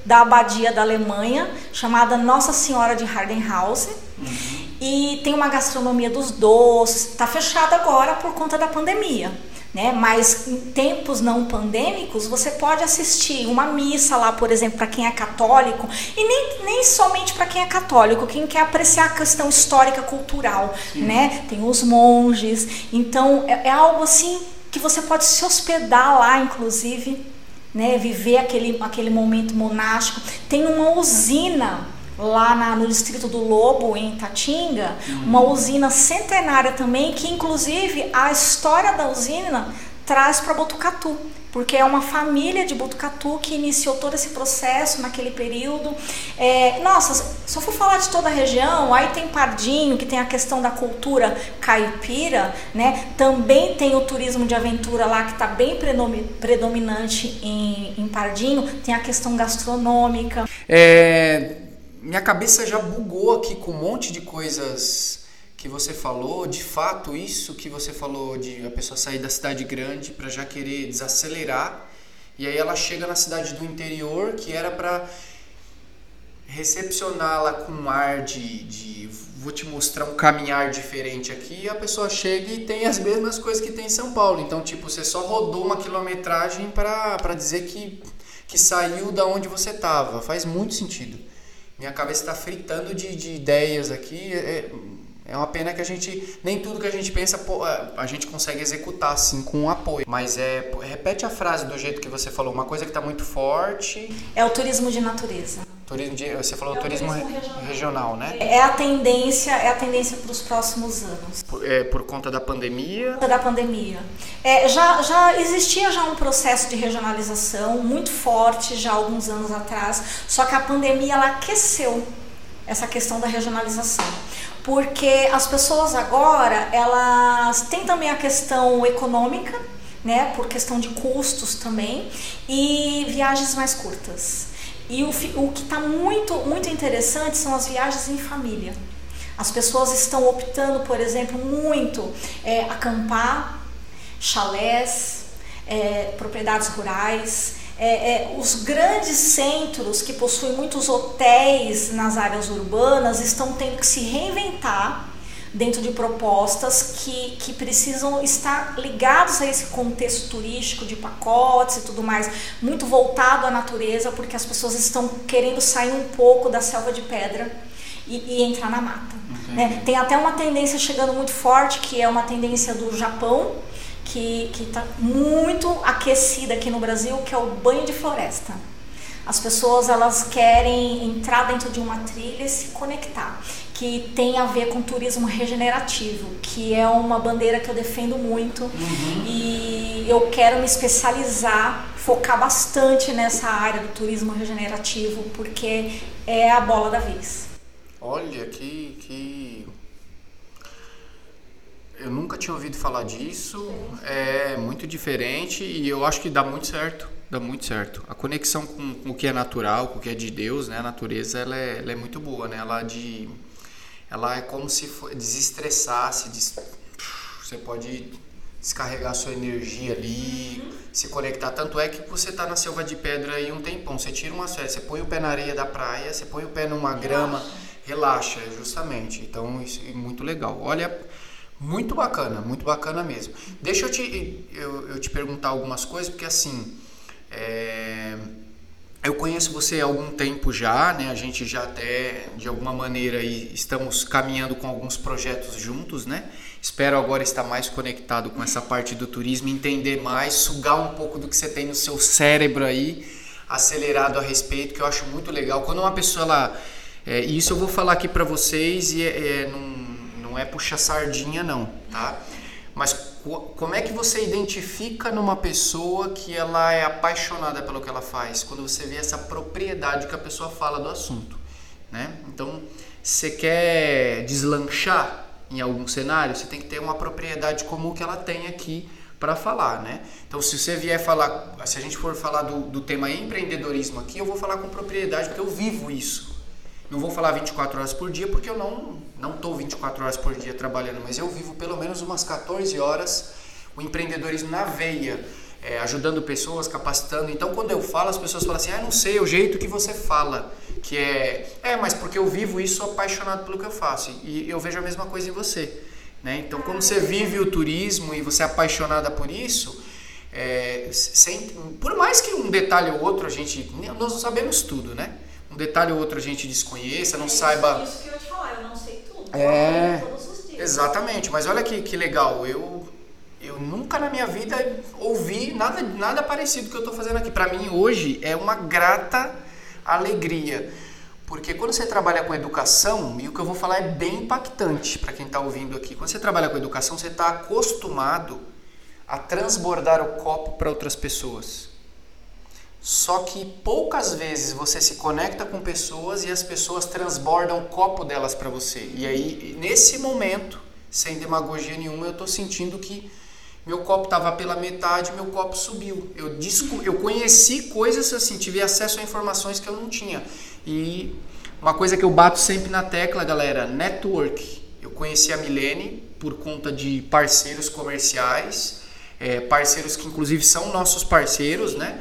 da abadia da Alemanha, chamada Nossa Senhora de Hardenhausen. Uhum. E tem uma gastronomia dos doces, está fechada agora por conta da pandemia. Né? Mas em tempos não pandêmicos, você pode assistir uma missa lá, por exemplo, para quem é católico, e nem, nem somente para quem é católico, quem quer apreciar a questão histórica, cultural, né? Tem os monges, então é, é algo assim que você pode se hospedar lá, inclusive, né? Viver aquele, aquele momento monástico. Tem uma usina lá na, no distrito do Lobo, em Tatinga, uhum. uma usina centenária também, que inclusive a história da usina traz para Botucatu, porque é uma família de Botucatu que iniciou todo esse processo naquele período. É, nossa, se eu for falar de toda a região, aí tem Pardinho, que tem a questão da cultura caipira, né? Também tem o turismo de aventura lá, que está bem predominante em, em Pardinho, tem a questão gastronômica. É minha cabeça já bugou aqui com um monte de coisas que você falou. De fato, isso que você falou de a pessoa sair da cidade grande para já querer desacelerar. E aí ela chega na cidade do interior que era para recepcioná-la com um ar de, de vou te mostrar um caminhar diferente aqui e a pessoa chega e tem as mesmas coisas que tem em São Paulo. Então, tipo, você só rodou uma quilometragem para dizer que, que saiu da onde você estava. Faz muito sentido minha cabeça está fritando de, de ideias aqui. É, é uma pena que a gente, nem tudo que a gente pensa, a gente consegue executar assim com um apoio. Mas é, repete a frase do jeito que você falou, uma coisa que está muito forte. É o turismo de natureza. Turismo de, você falou é turismo, turismo regional. regional. né? É a tendência, é a tendência para os próximos anos. Por, é, por conta da pandemia? Da pandemia. É, já, já existia já um processo de regionalização muito forte já alguns anos atrás, só que a pandemia ela aqueceu essa questão da regionalização. Porque as pessoas agora, elas têm também a questão econômica, né, por questão de custos também, e viagens mais curtas. E o, o que está muito, muito interessante são as viagens em família. As pessoas estão optando, por exemplo, muito é, acampar, chalés, é, propriedades rurais. É, é, os grandes centros que possuem muitos hotéis nas áreas urbanas estão tendo que se reinventar dentro de propostas que, que precisam estar ligados a esse contexto turístico de pacotes e tudo mais, muito voltado à natureza, porque as pessoas estão querendo sair um pouco da selva de pedra e, e entrar na mata. Uhum. Né? Tem até uma tendência chegando muito forte, que é uma tendência do Japão, que está muito aquecida aqui no Brasil, que é o banho de floresta. As pessoas elas querem entrar dentro de uma trilha e se conectar que tem a ver com turismo regenerativo, que é uma bandeira que eu defendo muito uhum. e eu quero me especializar, focar bastante nessa área do turismo regenerativo, porque é a bola da vez. Olha que, que... eu nunca tinha ouvido falar disso, é muito diferente e eu acho que dá muito certo dá muito certo. A conexão com, com, o que é natural, com o que é de Deus, né? A natureza ela é, ela é muito boa, né? Ela de ela é como se desestressasse, des... você pode descarregar sua energia ali, uhum. se conectar. Tanto é que você está na selva de pedra aí um tempão, você tira uma férias, você põe o pé na areia da praia, você põe o pé numa grama, relaxa, justamente. Então isso é muito legal. Olha, muito bacana, muito bacana mesmo. Deixa eu te, eu, eu te perguntar algumas coisas, porque assim. É eu conheço você há algum tempo já, né? A gente já até de alguma maneira estamos caminhando com alguns projetos juntos, né? Espero agora estar mais conectado com essa parte do turismo, entender mais, sugar um pouco do que você tem no seu cérebro aí, acelerado a respeito, que eu acho muito legal. Quando uma pessoa ela, é, isso eu vou falar aqui para vocês e é, é, não, não é puxar sardinha não, tá? Mas como é que você identifica numa pessoa que ela é apaixonada pelo que ela faz? Quando você vê essa propriedade que a pessoa fala do assunto, né? Então, você quer deslanchar em algum cenário, você tem que ter uma propriedade comum que ela tem aqui para falar, né? Então, se você vier falar, se a gente for falar do, do tema empreendedorismo aqui, eu vou falar com propriedade porque eu vivo isso. Não vou falar 24 horas por dia porque eu não não estou 24 horas por dia trabalhando, mas eu vivo pelo menos umas 14 horas o empreendedorismo na veia, é, ajudando pessoas, capacitando. Então, quando eu falo, as pessoas falam assim: "Ah, não sei, é o jeito que você fala", que é, é, mas porque eu vivo isso, sou apaixonado pelo que eu faço. E eu vejo a mesma coisa em você, né? Então, quando você vive o turismo e você é apaixonada por isso, é, sem, por mais que um detalhe ou outro a gente, nós não sabemos tudo, né? um detalhe ou outro a gente desconheça, não saiba. Isso que eu te falar, eu não sei tudo. É. Exatamente, mas olha que, que legal, eu eu nunca na minha vida ouvi nada, nada parecido que eu estou fazendo aqui. Para mim hoje é uma grata alegria, porque quando você trabalha com educação, e o que eu vou falar é bem impactante para quem está ouvindo aqui, quando você trabalha com educação, você está acostumado a transbordar o copo para outras pessoas. Só que poucas vezes você se conecta com pessoas e as pessoas transbordam o copo delas para você. E aí, nesse momento, sem demagogia nenhuma, eu estou sentindo que meu copo estava pela metade, meu copo subiu. Eu, disco, eu conheci coisas assim, tive acesso a informações que eu não tinha. E uma coisa que eu bato sempre na tecla, galera, network. Eu conheci a Milene por conta de parceiros comerciais, é, parceiros que inclusive são nossos parceiros, né?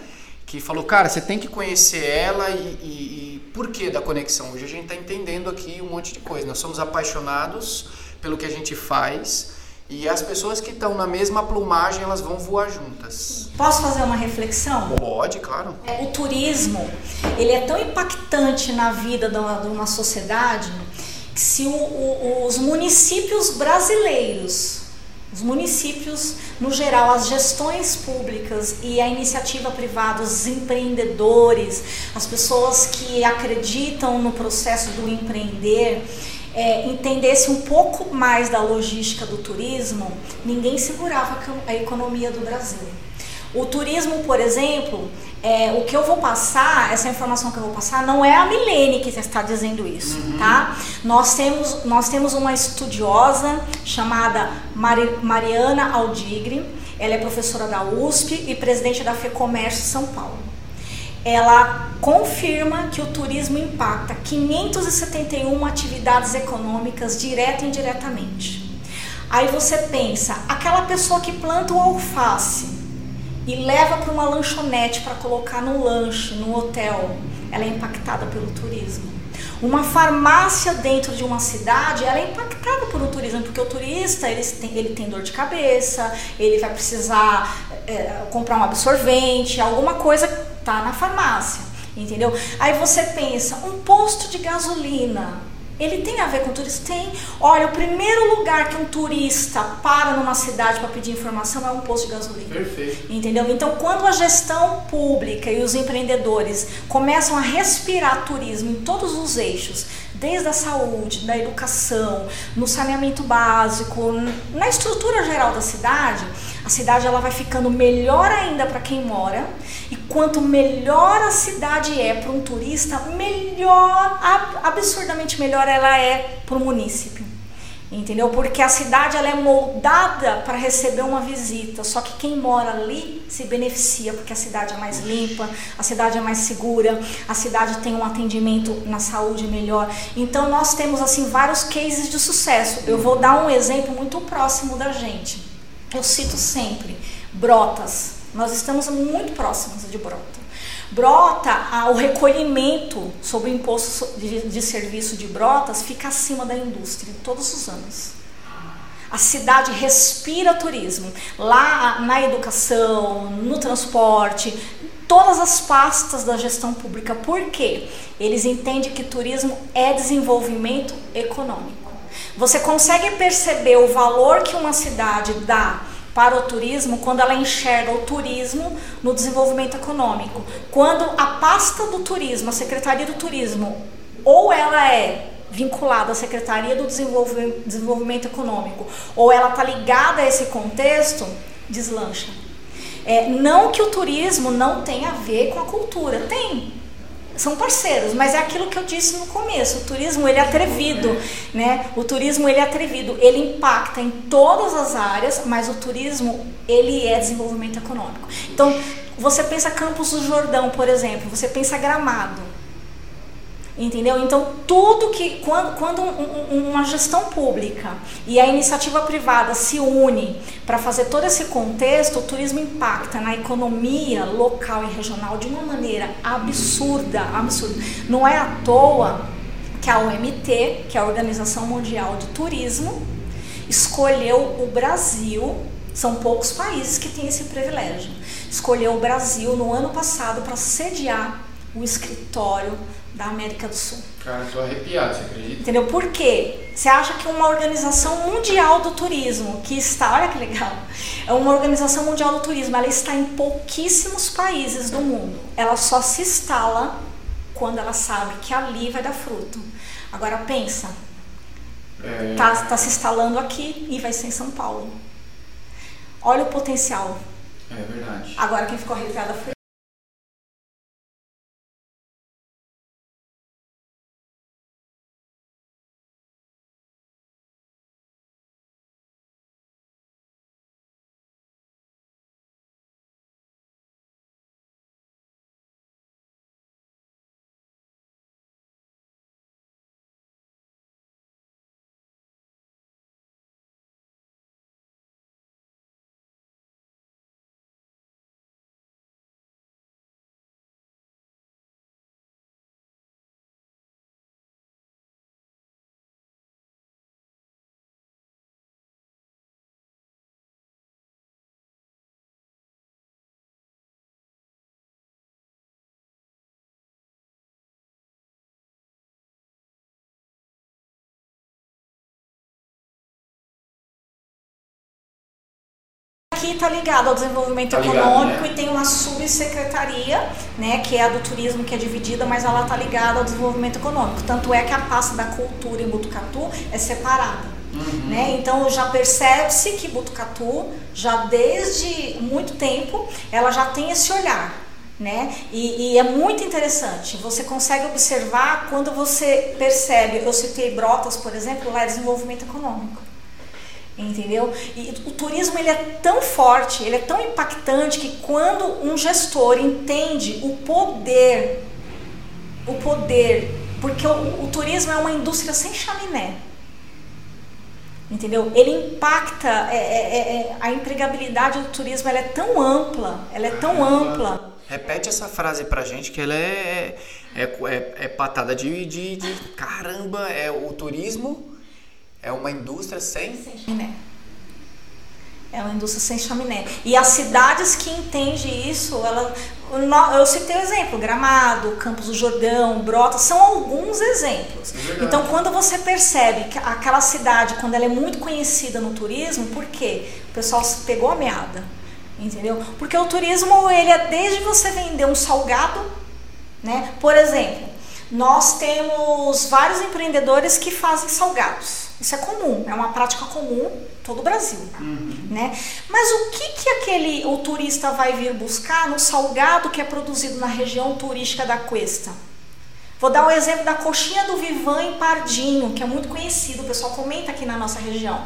Que falou, cara, você tem que conhecer ela e, e, e por que da conexão? Hoje a gente está entendendo aqui um monte de coisa. Nós somos apaixonados pelo que a gente faz e as pessoas que estão na mesma plumagem elas vão voar juntas. Posso fazer uma reflexão? Pode, claro. O turismo ele é tão impactante na vida de uma, de uma sociedade que se o, o, os municípios brasileiros Os municípios, no geral, as gestões públicas e a iniciativa privada, os empreendedores, as pessoas que acreditam no processo do empreender, é, entendesse um pouco mais da logística do turismo, ninguém segurava a economia do Brasil. O turismo, por exemplo, é, o que eu vou passar, essa informação que eu vou passar, não é a Milene que está dizendo isso, uhum. tá? Nós temos, nós temos uma estudiosa chamada Mari, Mariana Aldigre, ela é professora da USP e presidente da FEComércio São Paulo. Ela confirma que o turismo impacta 571 atividades econômicas direta e indiretamente. Aí você pensa, aquela pessoa que planta o alface, e leva para uma lanchonete para colocar no lanche, no hotel, ela é impactada pelo turismo. Uma farmácia dentro de uma cidade, ela é impactada por um turismo, porque o turista ele tem, ele tem dor de cabeça, ele vai precisar é, comprar um absorvente, alguma coisa tá na farmácia, entendeu? Aí você pensa, um posto de gasolina, ele tem a ver com turismo? Tem. Olha, o primeiro lugar que um turista para numa cidade para pedir informação é um posto de gasolina. Perfeito. Entendeu? Então, quando a gestão pública e os empreendedores começam a respirar turismo em todos os eixos, desde a saúde, da educação, no saneamento básico, na estrutura geral da cidade, a cidade ela vai ficando melhor ainda para quem mora. E quanto melhor a cidade é para um turista, melhor, absurdamente melhor ela é para o município. Entendeu? Porque a cidade ela é moldada para receber uma visita, só que quem mora ali se beneficia porque a cidade é mais limpa, a cidade é mais segura, a cidade tem um atendimento na saúde melhor. Então nós temos assim vários cases de sucesso. Eu vou dar um exemplo muito próximo da gente. Eu cito sempre Brotas. Nós estamos muito próximos de Brota. Brota, o recolhimento sobre o imposto de, serviço de Brotas fica acima da indústria todos os anos. A cidade respira turismo. Lá na educação, no transporte, todas as pastas da gestão pública. Por quê? Eles entendem que turismo é desenvolvimento econômico. Você consegue perceber o valor que uma cidade dá para o turismo quando ela enxerga o turismo no desenvolvimento econômico. Quando a pasta do turismo, a Secretaria do Turismo, ou ela é vinculada à Secretaria do Desenvolvimento Econômico, ou ela está ligada a esse contexto, deslancha. É, não que o turismo não tenha a ver com a cultura, tem, são parceiros, mas é aquilo que eu disse no começo, o turismo ele é atrevido, né? O turismo ele é atrevido, ele impacta em todas as áreas, mas o turismo ele é desenvolvimento econômico. Então, você pensa Campos do Jordão, por exemplo, você pensa Gramado, Entendeu? Então, tudo que. Quando, quando um, uma gestão pública e a iniciativa privada se une para fazer todo esse contexto, o turismo impacta na economia local e regional de uma maneira absurda. absurda. Não é à toa que a OMT, que é a Organização Mundial de Turismo, escolheu o Brasil. São poucos países que têm esse privilégio. Escolheu o Brasil no ano passado para sediar o escritório da América do Sul. Cara, tô arrepiado, você acredita? Entendeu? Por quê? Você acha que uma organização mundial do turismo, que está, olha que legal, é uma organização mundial do turismo, ela está em pouquíssimos países do mundo. Ela só se instala quando ela sabe que ali vai dar fruto. Agora pensa, é... tá, tá se instalando aqui e vai ser em São Paulo. Olha o potencial. É verdade. Agora quem ficou arrepiada foi aqui está ligado ao desenvolvimento Tá ligado, econômico né? e tem uma subsecretaria, né, que é a do turismo, que é dividida, mas ela está ligada ao desenvolvimento econômico. Tanto é que a pasta da cultura em Botucatu é separada. Uhum. Né? Então já percebe-se que Botucatu, já desde muito tempo, ela já tem esse olhar. Né? E, e é muito interessante. Você consegue observar quando você percebe. Eu citei Brotas, por exemplo, lá é desenvolvimento econômico. Entendeu? E o turismo ele é tão forte, ele é tão impactante que quando um gestor entende o poder, o poder, porque o, o turismo é uma indústria sem chaminé. Entendeu? Ele impacta, é, é, é, a empregabilidade do turismo ela é tão ampla, ela é tão ampla. Repete essa frase pra gente que ela é, é, é, é patada de, de, de caramba, é o turismo é uma indústria sem Sem chaminé. É uma indústria sem chaminé. E as cidades que entendem isso, ela, eu citei o exemplo, Gramado, Campos do Jordão, Brotas, são alguns exemplos. É. Então, quando você percebe que aquela cidade, quando ela é muito conhecida no turismo, por quê? O pessoal pegou a meada, entendeu? Porque o turismo, ele é desde você vender um salgado, né? Por exemplo, nós temos vários empreendedores que fazem salgados. Isso é comum, é uma prática comum em todo o Brasil, né? Mas o que que aquele o turista vai vir buscar no salgado que é produzido na região turística da Cuesta? Vou dar um exemplo da coxinha do Vivan em Pardinho, que é muito conhecido, o pessoal comenta aqui na nossa região.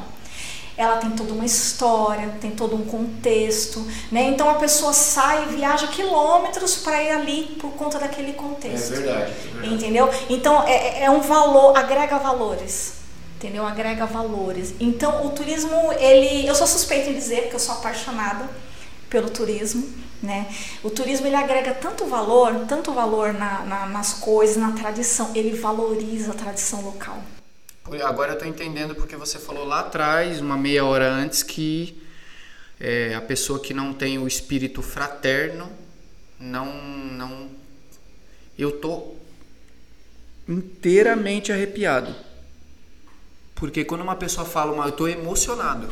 Ela tem toda uma história, tem todo um contexto, né? Então a pessoa sai e viaja quilômetros para ir ali por conta daquele contexto. verdade. Entendeu? Então é, é um valor, agrega valores. Entendeu? Agrega valores. Então o turismo, ele. Eu sou suspeita em dizer, porque eu sou apaixonada pelo turismo. Né? O turismo ele agrega tanto valor, tanto valor na, na- nas coisas, na tradição, ele valoriza a tradição local. Agora eu tô entendendo porque você falou lá atrás, uma meia hora antes, que é, a pessoa que não tem o espírito fraterno não. não eu tô inteiramente arrepiado. Porque quando uma pessoa fala, uma, eu tô emocionado,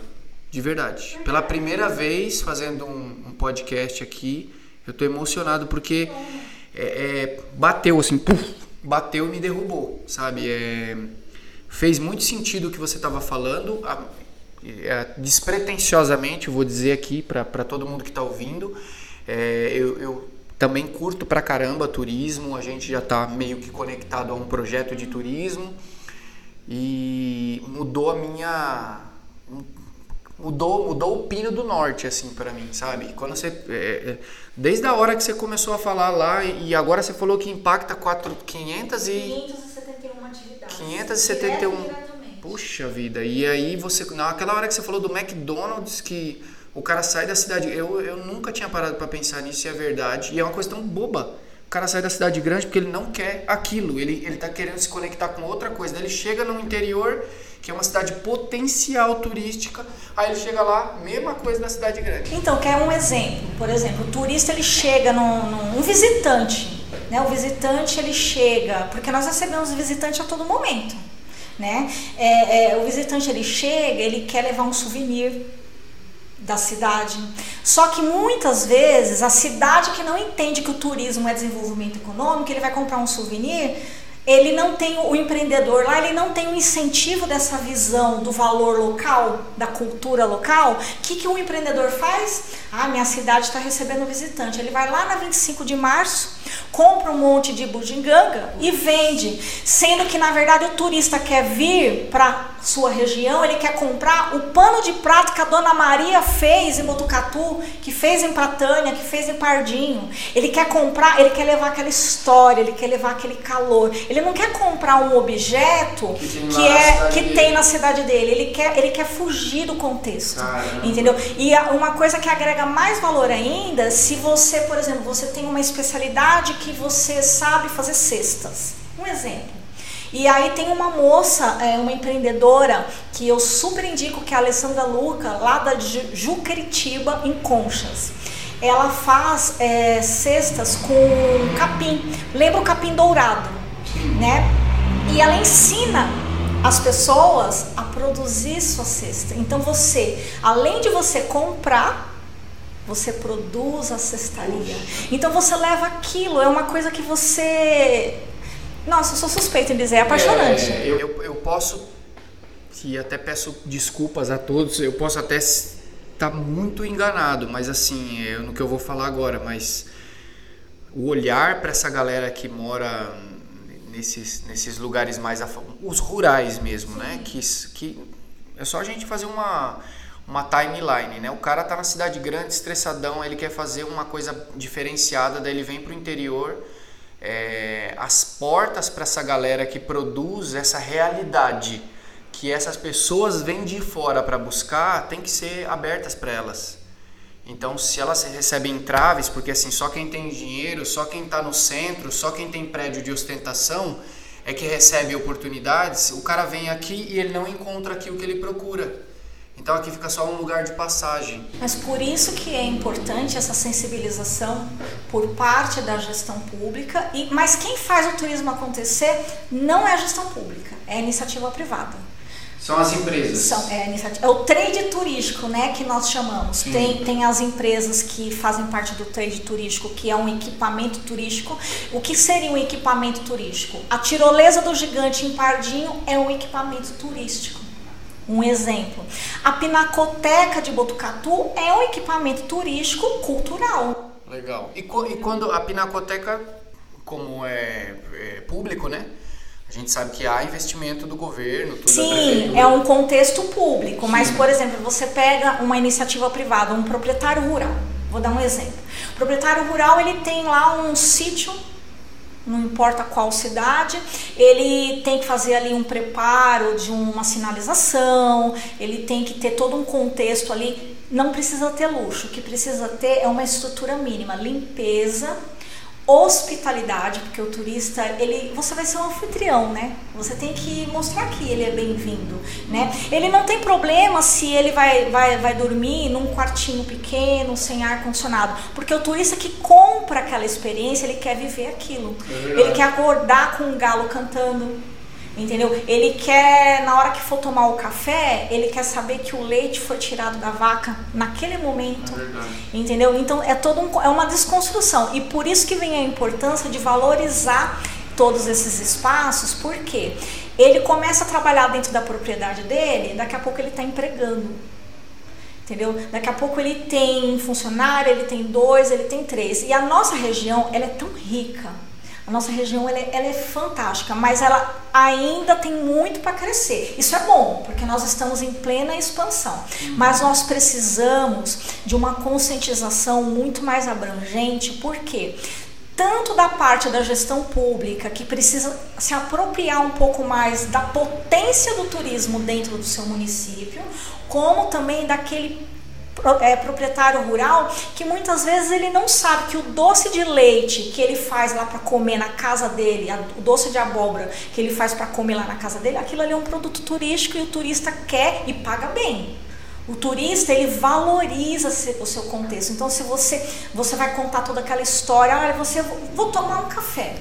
de verdade. Pela primeira vez fazendo um, um podcast aqui, eu tô emocionado porque é, é, bateu assim, puf, bateu e me derrubou, sabe? É, fez muito sentido o que você estava falando, a- é, despretensiosamente, vou dizer aqui para todo mundo que está ouvindo. É, eu, eu também curto pra caramba turismo, a gente já está meio que conectado a um projeto de turismo e mudou a minha mudou mudou o pino do norte assim para mim sabe quando você é, é, desde a hora que você começou a falar lá e agora você falou que impacta 4 500 e 571 atividades. 571 puxa vida e aí você naquela hora que você falou do McDonald's que o cara sai da cidade eu, eu nunca tinha parado para pensar nisso e é verdade e é uma coisa tão boba o cara sai da cidade grande porque ele não quer aquilo, ele, ele tá querendo se conectar com outra coisa. Daí ele chega no interior, que é uma cidade potencial turística, aí ele chega lá, mesma coisa na cidade grande. Então, quer um exemplo? Por exemplo, o turista ele chega num, num- um visitante, né? O visitante ele chega, porque nós recebemos visitante a todo momento, né? É, é, o visitante ele chega, ele quer levar um souvenir da cidade. Só que muitas vezes a cidade que não entende que o turismo é desenvolvimento econômico, ele vai comprar um souvenir, ele não tem o empreendedor lá, ele não tem o incentivo dessa visão do valor local, da cultura local. O que, que o empreendedor faz? Ah, minha cidade está recebendo visitante. Ele vai lá na 25 de março, compra um monte de bugiganga e vende, sendo que na verdade o turista quer vir para sua região, ele quer comprar o pano de prato que a dona Maria fez em Botucatu, que fez em Pratânia, que fez em Pardinho. Ele quer comprar, ele quer levar aquela história, ele quer levar aquele calor. Ele não quer comprar um objeto Que tem que é cidade que dele. tem na cidade dele. Ele quer, ele quer fugir do contexto. Caramba. Entendeu? E uma coisa que agrega mais valor ainda, se você, por exemplo, você tem uma especialidade que você sabe fazer cestas. Um exemplo. E aí tem uma moça, é, uma empreendedora, que eu super indico, que é a Alessandra Luca, lá da Ju- Juqueritiba, em Conchas. Ela faz é, cestas com capim. Lembra o capim dourado, né? E ela ensina as pessoas a produzir sua cesta. Então você, além de você comprar, você produz a cestaria. Então você leva aquilo, é uma coisa que você. Nossa, eu sou suspeita em dizer, é apaixonante. É, eu, eu posso, e até peço desculpas a todos, eu posso até estar tá muito enganado, mas assim, eu, no que eu vou falar agora, mas o olhar para essa galera que mora nesses, nesses lugares mais os rurais mesmo, né? Que, que é só a gente fazer uma uma timeline, né? O cara tá na cidade grande, estressadão, ele quer fazer uma coisa diferenciada, daí ele vem pro interior. É, as portas para essa galera que produz essa realidade que essas pessoas vêm de fora para buscar, tem que ser abertas para elas. Então, se elas recebem entraves, porque assim, só quem tem dinheiro, só quem está no centro, só quem tem prédio de ostentação é que recebe oportunidades, o cara vem aqui e ele não encontra aqui o que ele procura. Então aqui fica só um lugar de passagem. Mas por isso que é importante essa sensibilização por parte da gestão pública. E, mas quem faz o turismo acontecer não é a gestão pública, é a iniciativa privada. São as empresas. São, é, é, o trade turístico, né, que nós chamamos. Tem, tem as empresas que fazem parte do trade turístico, que é um equipamento turístico. O que seria um equipamento turístico? A tirolesa do gigante em Pardinho é um equipamento turístico. Um exemplo. A Pinacoteca de Botucatu é um equipamento turístico cultural. Legal. E, e quando a Pinacoteca, como é, é, público, né? A gente sabe que há investimento do governo, tudo Sim, é um contexto público, mas, por exemplo, você pega uma iniciativa privada, um proprietário rural. Vou dar um exemplo. O proprietário rural, ele tem lá um sítio não importa qual cidade, ele tem que fazer ali um preparo de uma sinalização, ele tem que ter todo um contexto ali. Não precisa ter luxo, o que precisa ter é uma estrutura mínima, limpeza hospitalidade, porque o turista, ele, você vai ser um anfitrião, né? Você tem que mostrar que ele é bem-vindo, né? Ele não tem problema se ele vai, vai, vai dormir num quartinho pequeno, sem ar condicionado, porque o turista que compra aquela experiência, ele quer viver aquilo. É ele quer acordar com um galo cantando, Entendeu? Ele quer, na hora que for tomar o café, ele quer saber que o leite foi tirado da vaca naquele momento. É entendeu? Então é todo um, é uma desconstrução. E por isso que vem a importância de valorizar todos esses espaços, porque ele começa a trabalhar dentro da propriedade dele, daqui a pouco ele está empregando. Entendeu? Daqui a pouco ele tem funcionário, ele tem dois, ele tem três. E a nossa região, ela é tão rica a nossa região ela é, ela é fantástica, mas ela ainda tem muito para crescer. Isso é bom, porque nós estamos em plena expansão. Mas nós precisamos de uma conscientização muito mais abrangente, porque tanto da parte da gestão pública, que precisa se apropriar um pouco mais da potência do turismo dentro do seu município, como também daquele é, proprietário rural que muitas vezes ele não sabe que o doce de leite que ele faz lá para comer na casa dele, o doce de abóbora que ele faz para comer lá na casa dele, aquilo ali é um produto turístico e o turista quer e paga bem. O turista ele valoriza o seu contexto. Então, se você você vai contar toda aquela história, olha, você vou tomar um café.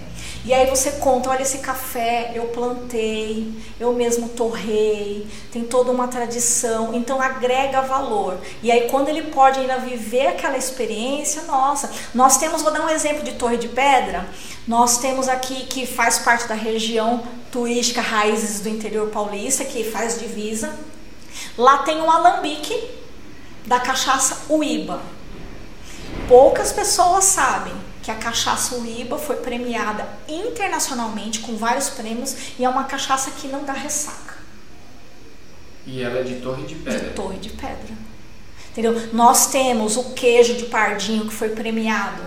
E aí você conta, olha esse café, eu plantei, eu mesmo torrei, tem toda uma tradição, então agrega valor. E aí quando ele pode ainda viver aquela experiência, nossa, nós temos, vou dar um exemplo de Torre de Pedra, nós temos aqui que faz parte da região turística Raízes do Interior Paulista, que faz divisa. Lá tem um alambique da cachaça Uíba. Poucas pessoas sabem que a cachaça Uíba foi premiada internacionalmente com vários prêmios e é uma cachaça que não dá ressaca. E ela é de Torre de Pedra. De Torre de Pedra. Entendeu? Nós temos o queijo de pardinho que foi premiado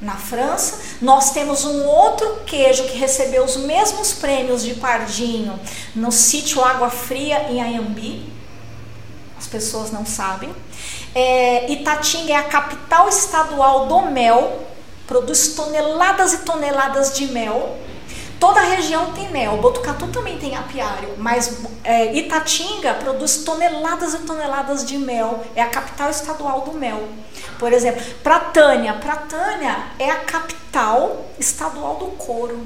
na França. Nós temos um outro queijo que recebeu os mesmos prêmios de pardinho no sítio Água Fria em Ayambi. As pessoas não sabem. É, Itatinga é a capital estadual do mel produz toneladas e toneladas de mel. Toda a região tem mel, Botucatu também tem apiário, mas é, Itatinga produz toneladas e toneladas de mel, é a capital estadual do mel. Por exemplo, Pratânia, Pratânia é a capital estadual do couro.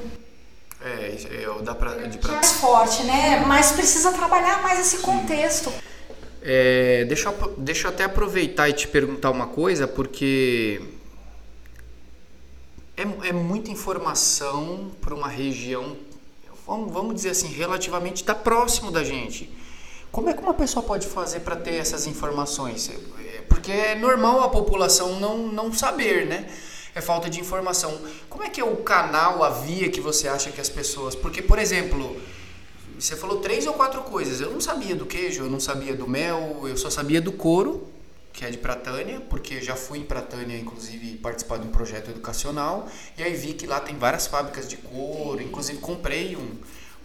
É, é o da pra, de Mais forte, né? Mas precisa trabalhar mais esse contexto. É, deixa, eu, deixa eu até aproveitar e te perguntar uma coisa, porque é, é muita informação para uma região, vamos, vamos dizer assim, relativamente está próximo da gente. Como é que uma pessoa pode fazer para ter essas informações? É, porque é normal a população não, não saber, né? É falta de informação. Como é que é o canal, a via que você acha que as pessoas. Porque, por exemplo, você falou três ou quatro coisas. Eu não sabia do queijo, eu não sabia do mel, eu só sabia do couro que é de Pratânia, porque já fui em Pratânia, inclusive, participar de um projeto educacional, e aí vi que lá tem várias fábricas de couro, inclusive comprei um,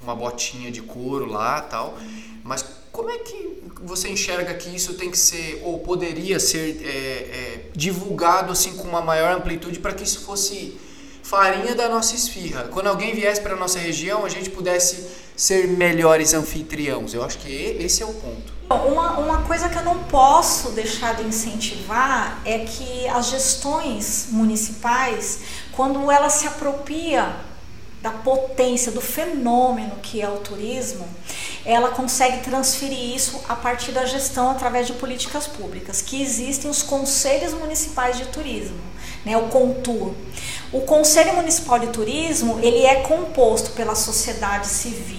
uma botinha de couro lá tal. Mas como é que você enxerga que isso tem que ser, ou poderia ser é, é, divulgado assim com uma maior amplitude para que isso fosse farinha da nossa esfirra? Quando alguém viesse para a nossa região, a gente pudesse ser melhores anfitriãos. Eu acho que esse é o ponto. Uma, uma coisa que eu não posso deixar de incentivar é que as gestões municipais, quando ela se apropria da potência, do fenômeno que é o turismo, ela consegue transferir isso a partir da gestão através de políticas públicas, que existem os conselhos municipais de turismo, né, o CONTUR. O Conselho Municipal de Turismo, ele é composto pela sociedade civil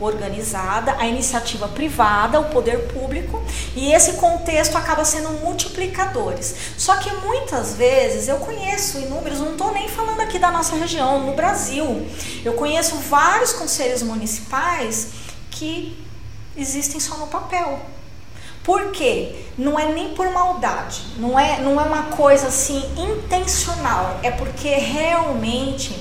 organizada, a iniciativa privada, o poder público, e esse contexto acaba sendo multiplicadores. Só que muitas vezes eu conheço inúmeros, não estou nem falando aqui da nossa região, no Brasil, eu conheço vários conselhos municipais que existem só no papel. Por quê? Não é nem por maldade, não é, não é uma coisa assim intencional, é porque realmente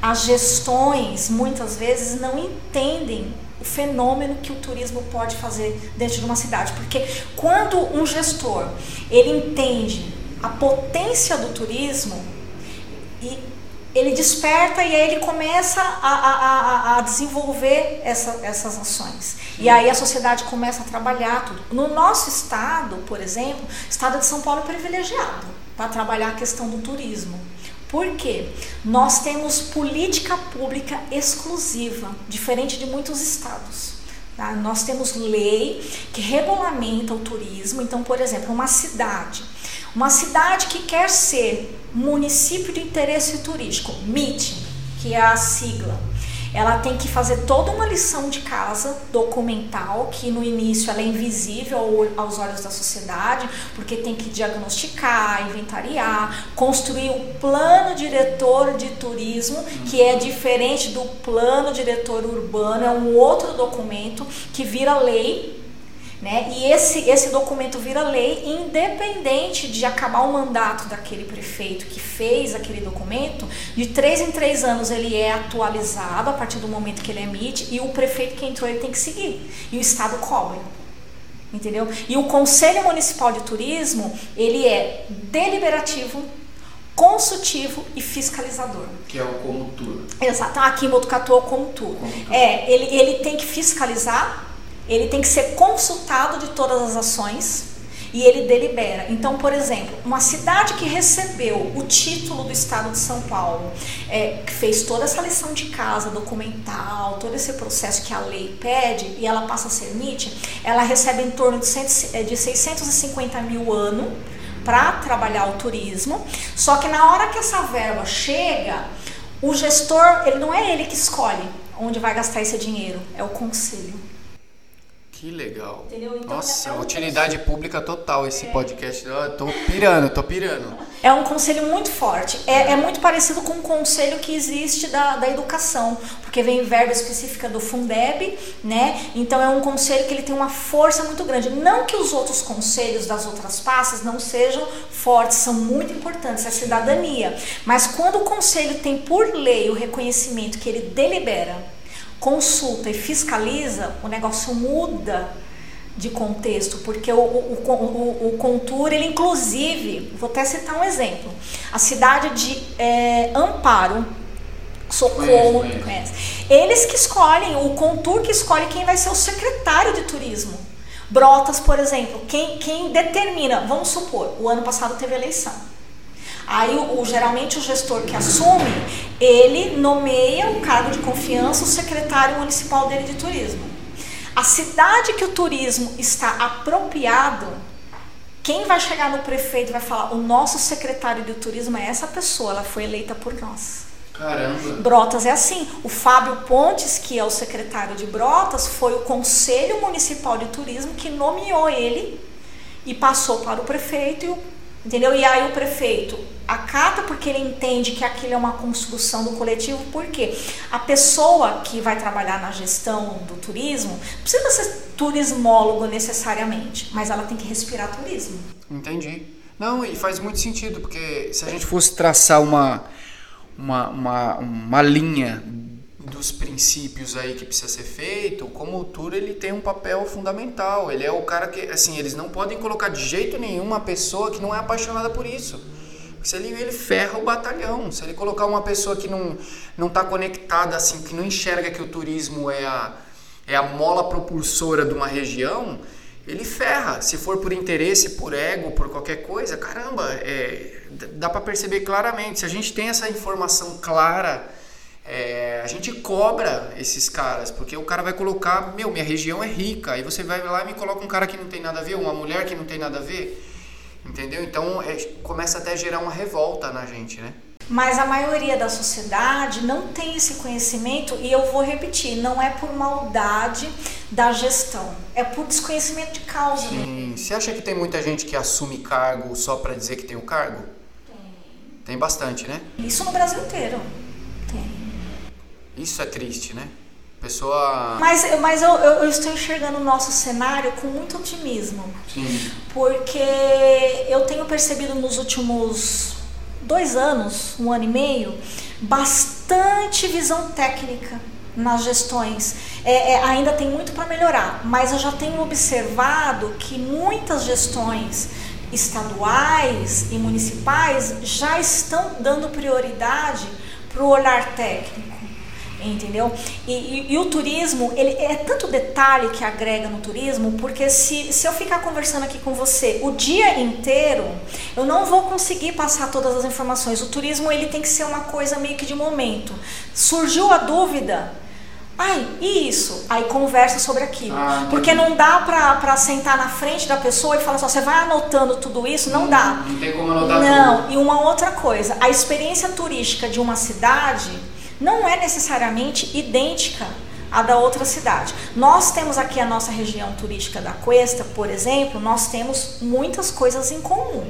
as gestões muitas vezes não entendem o fenômeno que o turismo pode fazer dentro de uma cidade. Porque quando um gestor ele entende a potência do turismo e ele desperta e aí ele começa a, a, a, desenvolver essa, essas ações. E aí a sociedade começa a trabalhar tudo. No nosso estado, por exemplo, o estado de São Paulo é privilegiado para trabalhar a questão do turismo. Por quê? Nós temos política pública exclusiva, diferente de muitos estados. Tá? Nós temos lei que regulamenta o turismo. Então, por exemplo, uma cidade uma cidade que quer ser município de interesse turístico, MIT, que é a sigla, ela tem que fazer toda uma lição de casa documental, que no início ela é invisível aos olhos da sociedade, porque tem que diagnosticar, inventariar, construir o plano diretor de turismo, que é diferente do plano diretor urbano, é um outro documento que vira lei né? E esse, esse documento vira lei independente de acabar o mandato daquele prefeito que fez aquele documento, de três em três anos ele é atualizado a partir do momento que ele emite e o prefeito que entrou ele tem que seguir. E o Estado cobra. Entendeu? E o Conselho Municipal de Turismo, ele é deliberativo, consultivo e fiscalizador. Que é o Comutur. Exato. Aqui em Botucatu é o Comutur. É, ele, ele tem que fiscalizar ele tem que ser consultado de todas as ações e ele delibera. Então, por exemplo, uma cidade que recebeu o título do Estado de São Paulo, é, que fez toda essa lição de casa, documental, todo esse processo que a lei pede e ela passa a ser MIT, ela recebe em torno de, 100, é, de 650 mil ano para trabalhar o turismo. Só que na hora que essa verba chega, o gestor, ele não é ele que escolhe onde vai gastar esse dinheiro, é o conselho. Que legal. Entendeu? Então, Nossa, é utilidade pública total esse é. podcast. Eu tô pirando, tô pirando. É um conselho muito forte. É, é muito parecido com o um conselho que existe da, da educação, porque vem verba específica do Fundeb, né? Então é um conselho que ele tem uma força muito grande. Não que os outros conselhos das outras pastas não sejam fortes, são muito importantes, é a cidadania. Mas quando o conselho tem por lei o reconhecimento que ele delibera consulta e fiscaliza, o negócio muda de contexto, porque o, o, o, o Contour, ele inclusive, vou até citar um exemplo, a cidade de é, Amparo, Socorro, conhece, conhece. eles que escolhem, o Contour que escolhe quem vai ser o secretário de turismo. Brotas, por exemplo, quem, quem determina, vamos supor, o ano passado teve eleição. Aí, o, geralmente, o gestor que assume, ele nomeia o cargo de confiança o secretário municipal dele de turismo. A cidade que o turismo está apropriado, quem vai chegar no prefeito vai falar: o nosso secretário de turismo é essa pessoa, ela foi eleita por nós. Caramba. Brotas é assim. O Fábio Pontes, que é o secretário de Brotas, foi o Conselho Municipal de Turismo que nomeou ele e passou para o prefeito, e o, entendeu? E aí o prefeito acata porque ele entende que aquilo é uma construção do coletivo, porque a pessoa que vai trabalhar na gestão do turismo precisa ser turismólogo necessariamente, mas ela tem que respirar turismo. Entendi. Não, e faz muito sentido, porque se a gente fosse traçar uma, uma, uma, uma linha dos princípios aí que precisa ser feito, como o tour ele tem um papel fundamental. Ele é o cara que, assim, eles não podem colocar de jeito nenhum uma pessoa que não é apaixonada por isso. Se ele, ele ferra o batalhão. Se ele colocar uma pessoa que não não está conectada, assim, que não enxerga que o turismo é a, é a mola propulsora de uma região, ele ferra. Se for por interesse, por ego, por qualquer coisa, caramba, é, dá para perceber claramente. Se a gente tem essa informação clara, é, a gente cobra esses caras, porque o cara vai colocar, meu, minha região é rica, aí você vai lá e me coloca um cara que não tem nada a ver, uma mulher que não tem nada a ver, entendeu? Então é, começa até a gerar uma revolta na gente, né? Mas a maioria da sociedade não tem esse conhecimento e eu vou repetir, não é por maldade da gestão, é por desconhecimento de causa. Sim. Você acha que tem muita gente que assume cargo só para dizer que tem o cargo? Tem. Tem bastante, né? Isso no Brasil inteiro. Isso é triste, né? Pessoa. Mas, mas eu, eu, eu estou enxergando o nosso cenário com muito otimismo. Sim. Porque eu tenho percebido nos últimos dois anos, um ano e meio, bastante visão técnica nas gestões. É, é, ainda tem muito para melhorar, mas eu já tenho observado que muitas gestões estaduais e municipais já estão dando prioridade para o olhar técnico entendeu? E, e, e, o turismo, ele é tanto detalhe que agrega no turismo, porque se, se eu ficar conversando aqui com você o dia inteiro, eu não vou conseguir passar todas as informações. O turismo, ele tem que ser uma coisa meio que de momento. Surgiu a dúvida, ai, e isso? Aí conversa sobre aquilo. Ah, porque não dá pra, pra sentar na frente da pessoa e falar assim, você vai anotando tudo isso? Não, não dá. Não tem como anotar Não, tudo. e uma outra coisa, a experiência turística de uma cidade não é necessariamente idêntica à da outra cidade. Nós temos aqui a nossa região turística da Cuesta, por exemplo, nós temos muitas coisas em comum.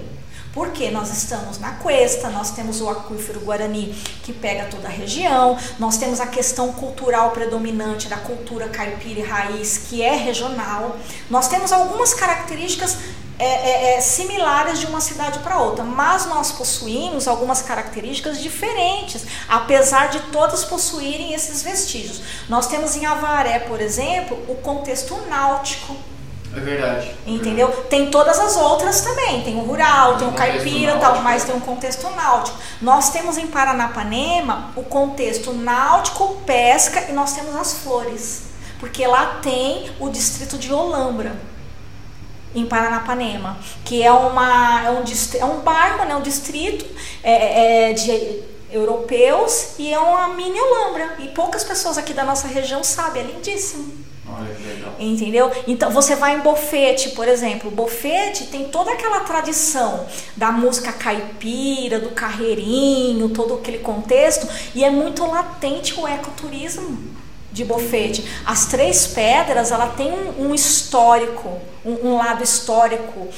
Porque nós estamos na Cuesta, nós temos o aquífero Guarani que pega toda a região, nós temos a questão cultural predominante da cultura caipira e raiz que é regional. Nós temos algumas características é, é, é, similares de uma cidade para outra, mas nós possuímos algumas características diferentes, apesar de todas possuírem esses vestígios. Nós temos em Avaré, por exemplo, o contexto náutico. É verdade. Entendeu? Tem todas as outras também. Tem o rural, tem o caipira e tal, mas tem um contexto náutico. Nós temos em Paranapanema o contexto náutico, pesca e nós temos as flores. Porque lá tem o distrito de Olambra em Paranapanema, que é, uma, é, um, é um bairro, né, um distrito é, é, de europeus e é uma mini Olambra. E poucas pessoas aqui da nossa região sabem, é lindíssimo. Olha que legal. Entendeu? Então você vai em Bofete, por exemplo. Bofete tem toda aquela tradição da música caipira, do carreirinho, todo aquele contexto, e é muito latente o ecoturismo de Bofete. As Três Pedras, ela tem um, um histórico, um, um, lado histórico.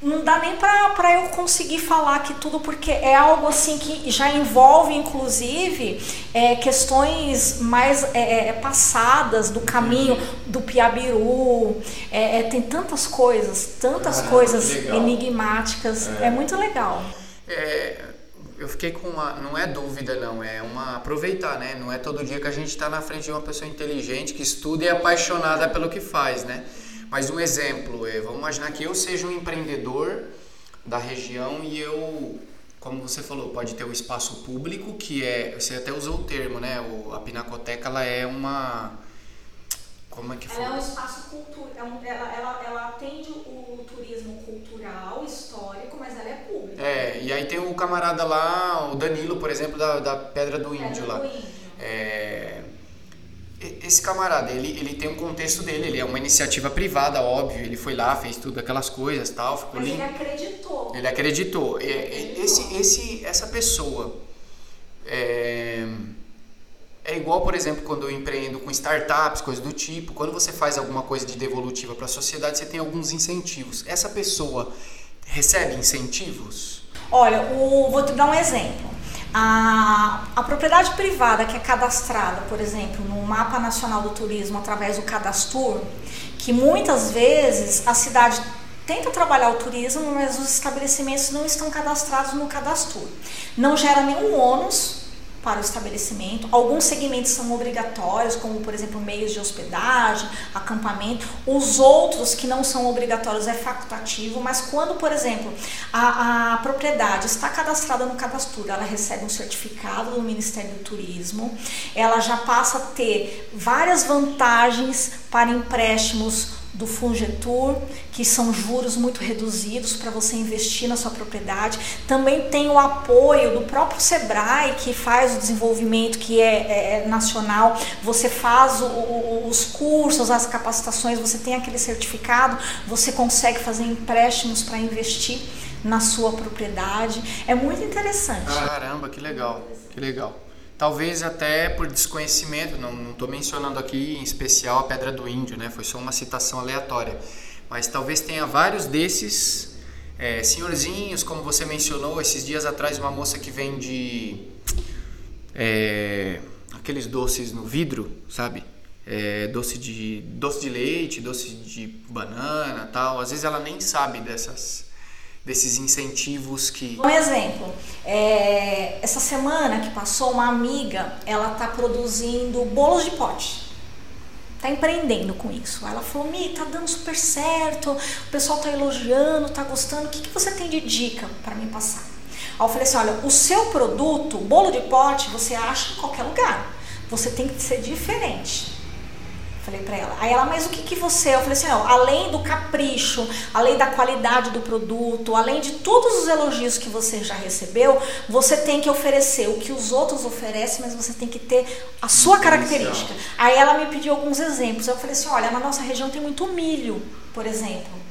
Não dá nem para eu conseguir falar aqui tudo, porque é algo assim que já envolve, inclusive, é, questões mais é, é passadas do caminho do Piabiru. É, é, tem tantas coisas, tantas ah, coisas enigmáticas. É. muito legal. É, eu fiquei com uma. Não é dúvida, não, é uma. aproveitar, né? Não é todo dia que a gente está na frente de uma pessoa inteligente que estuda e é apaixonada pelo que faz, né? Mas um exemplo, é, vamos imaginar que eu seja um empreendedor da região e eu, como você falou, pode ter o espaço público, que é. Você até usou o termo, né? O, a Pinacoteca ela é uma. Como é que foi? Ela é um espaço cultural. É ela, ela, ela atende o turismo cultural, histórico, é. É, e aí tem o camarada lá, o Danilo, por exemplo, da, da Pedra do Índio Pedra lá. Do índio. É, esse camarada, ele, ele tem um contexto dele, ele é uma iniciativa privada, óbvio, ele foi lá, fez tudo aquelas coisas tal, ficou Mas lindo. ele acreditou. Ele acreditou. E- e- Esse, esse, essa pessoa é, é igual, por exemplo, quando eu empreendo com startups, coisas do tipo. Quando você faz alguma coisa de devolutiva para a sociedade, você tem alguns incentivos. Essa pessoa recebe incentivos? Olha, o- vou te dar um exemplo. A, a propriedade privada que é cadastrada, por exemplo, no Mapa Nacional do Turismo através do Cadastur, que muitas vezes a cidade tenta trabalhar o turismo, mas os estabelecimentos não estão cadastrados no Cadastur. Não gera nenhum ônus para o estabelecimento. Alguns segmentos são obrigatórios, como por exemplo meios de hospedagem, acampamento. Os outros que não são obrigatórios é facultativo, mas quando, por exemplo, a, a propriedade está cadastrada no cadastro, ela recebe um certificado do Ministério do Turismo, ela já passa a ter várias vantagens para empréstimos do Fungetur, que são juros muito reduzidos para você investir na sua propriedade. Também tem o apoio do próprio Sebrae, que faz o desenvolvimento que é, é nacional. Você faz o- os cursos, as capacitações, você tem aquele certificado, você consegue fazer empréstimos para investir na sua propriedade. É muito interessante. Caramba, que legal, que legal. Talvez até por desconhecimento, não estou mencionando aqui em especial a Pedra do Índio, né? Foi só uma citação aleatória. Mas talvez tenha vários desses é, senhorzinhos, como você mencionou, esses dias atrás uma moça que vende é, aqueles doces no vidro, sabe? É, doce de doce de leite, doce de banana, tal. Às vezes ela nem sabe dessas desses incentivos que Um exemplo, é, essa semana que passou, uma amiga, ela tá produzindo bolos de pote. Tá empreendendo com isso. Ela falou, Mi, tá dando super certo, o pessoal tá elogiando, tá gostando, o que, que você tem de dica para me passar? Aí eu falei assim, olha, o seu produto, bolo de pote, você acha em qualquer lugar. Você tem que ser diferente. Falei pra ela. Aí ela, mas o que que você? Eu falei assim, além do capricho, além da qualidade do produto, além de todos os elogios que você já recebeu, você tem que oferecer o que os outros oferecem, mas você tem que ter a sua característica. Aí ela me pediu alguns exemplos. Eu falei assim, olha, na nossa região tem muito milho, por exemplo.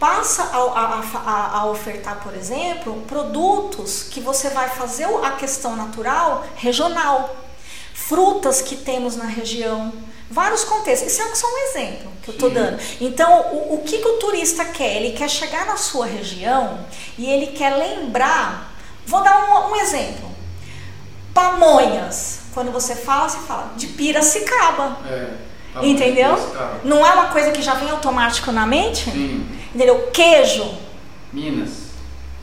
Passa a, a- a- a ofertar, por exemplo, produtos que você vai fazer a questão natural regional frutas que temos na região, vários contextos. Isso é só um exemplo que eu estou dando. Então, o, o que, que o turista quer? Ele quer chegar na sua região e ele quer lembrar. Vou dar um, um exemplo. Pamonhas. Quando você fala, você fala de Piracicaba. Entendeu? Não é uma coisa que já vem automático na mente? Sim. Entendeu? Queijo. Minas.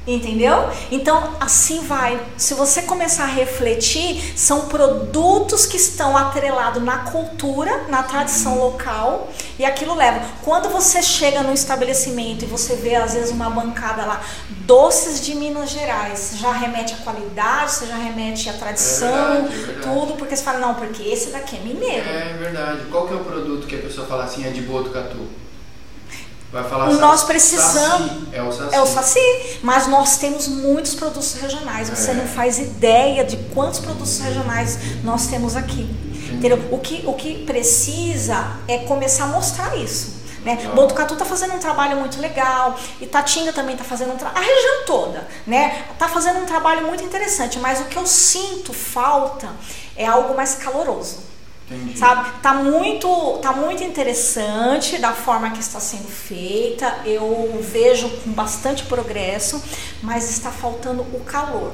Entendeu? Então, assim vai. Se você começar a refletir, são produtos que estão atrelados na cultura, na tradição local, e aquilo leva. Quando você chega no estabelecimento e você vê, às vezes, uma bancada lá, doces de Minas Gerais, já remete à qualidade, você já remete à tradição, verdade, é verdade. tudo, porque você fala, não, porque esse daqui é mineiro. É verdade. Qual que é o produto que a pessoa fala assim, é de Botucatu? Vai falar Nós sa- precisamos- Saci. É o saci. É o Saci, mas nós temos muitos produtos regionais. Você É. não faz ideia de quantos produtos regionais nós temos aqui. Entendeu? O que, o que precisa é começar a mostrar isso. Né? Botucatu está fazendo um trabalho muito legal, Itatinga também está fazendo um trabalho, a região toda, né? Está fazendo um trabalho muito interessante, mas o que eu sinto falta é algo mais caloroso. Entendi. Sabe? Tá muito, tá muito interessante da forma que está sendo feita. Eu vejo com bastante progresso, mas está faltando o calor.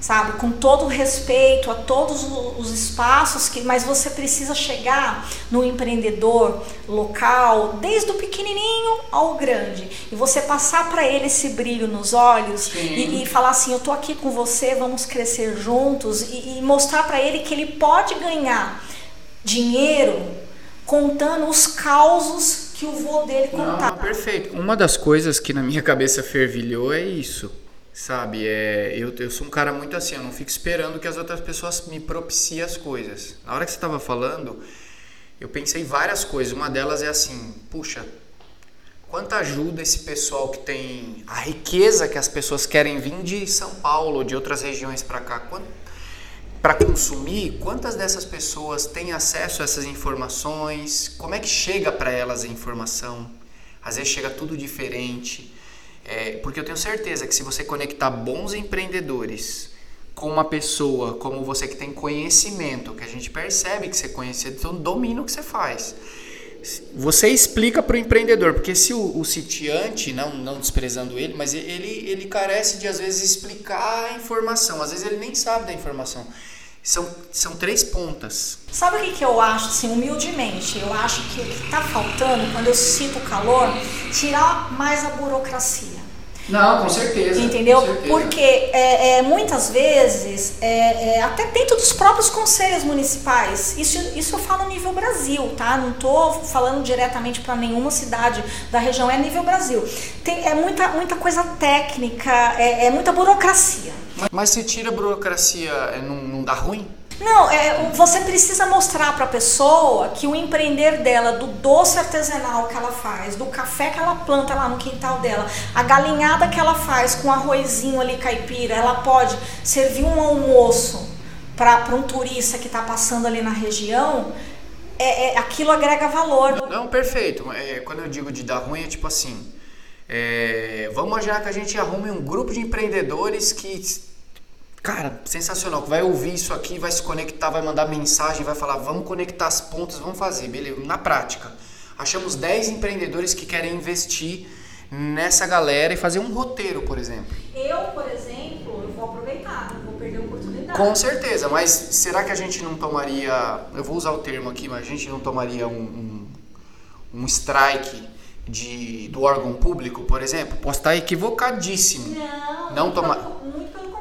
Sabe? Com todo o respeito a todos os espaços que, mas você precisa chegar no empreendedor local, desde o pequenininho ao grande, e você passar para ele esse brilho nos olhos e, e falar assim, eu tô aqui com você, vamos crescer juntos e, e mostrar para ele que ele pode ganhar dinheiro contando os causos que o vô dele Não, contava. perfeito. Uma das coisas que na minha cabeça fervilhou é isso. Sabe, é, eu, eu sou um cara muito assim, eu não fico esperando que as outras pessoas me propiciem as coisas. Na hora que você estava falando, eu pensei várias coisas. Uma delas é assim, puxa, quanta ajuda esse pessoal que tem a riqueza que as pessoas querem vir de São Paulo, de outras regiões para cá. Quant- para consumir, quantas dessas pessoas têm acesso a essas informações? Como é que chega para elas a informação? Às vezes chega tudo diferente. É, porque eu tenho certeza que se você conectar bons empreendedores com uma pessoa como você que tem conhecimento, que a gente percebe que você conhece, então domina o que você faz. Você explica para o empreendedor, porque se o, o sitiante, não, não desprezando ele, mas ele, ele carece de às vezes explicar a informação, às vezes ele nem sabe da informação. São, são três pontas. Sabe o que, eu acho, assim, humildemente? Eu acho que o que está faltando, quando eu sinto calor, tirar mais a burocracia. Não, com certeza. Entendeu? Com certeza. Porque é, é, muitas vezes, é, é, até dentro dos próprios conselhos municipais, isso, isso eu falo nível Brasil, tá? Não estou falando diretamente para nenhuma cidade da região, é nível Brasil. Tem, é muita, muita coisa técnica, é, é muita burocracia. Mas, mas se tira a burocracia, é, não, não dá ruim? Não, é, você precisa mostrar para a pessoa que o empreender dela, do doce artesanal que ela faz, do café que ela planta lá no quintal dela, a galinhada que ela faz com arrozinho ali caipira, ela pode servir um almoço para um turista que está passando ali na região, é, é, aquilo agrega valor. Não, perfeito. É, quando eu digo de dar ruim, é tipo assim. É, vamos imaginar que a gente arrume um grupo de empreendedores que Cara, sensacional. Vai ouvir isso aqui, vai se conectar, vai mandar mensagem, vai falar, vamos conectar as pontas, vamos fazer, beleza? Na prática. Achamos 10 empreendedores que querem investir nessa galera e fazer um roteiro, por exemplo. Eu, por exemplo, eu vou aproveitar, não vou perder a oportunidade. Com certeza, mas será que a gente não tomaria, eu vou usar o termo aqui, mas a gente não tomaria um, um, um strike de, do órgão público, por exemplo? Posso estar equivocadíssimo. Não, não toma... pelo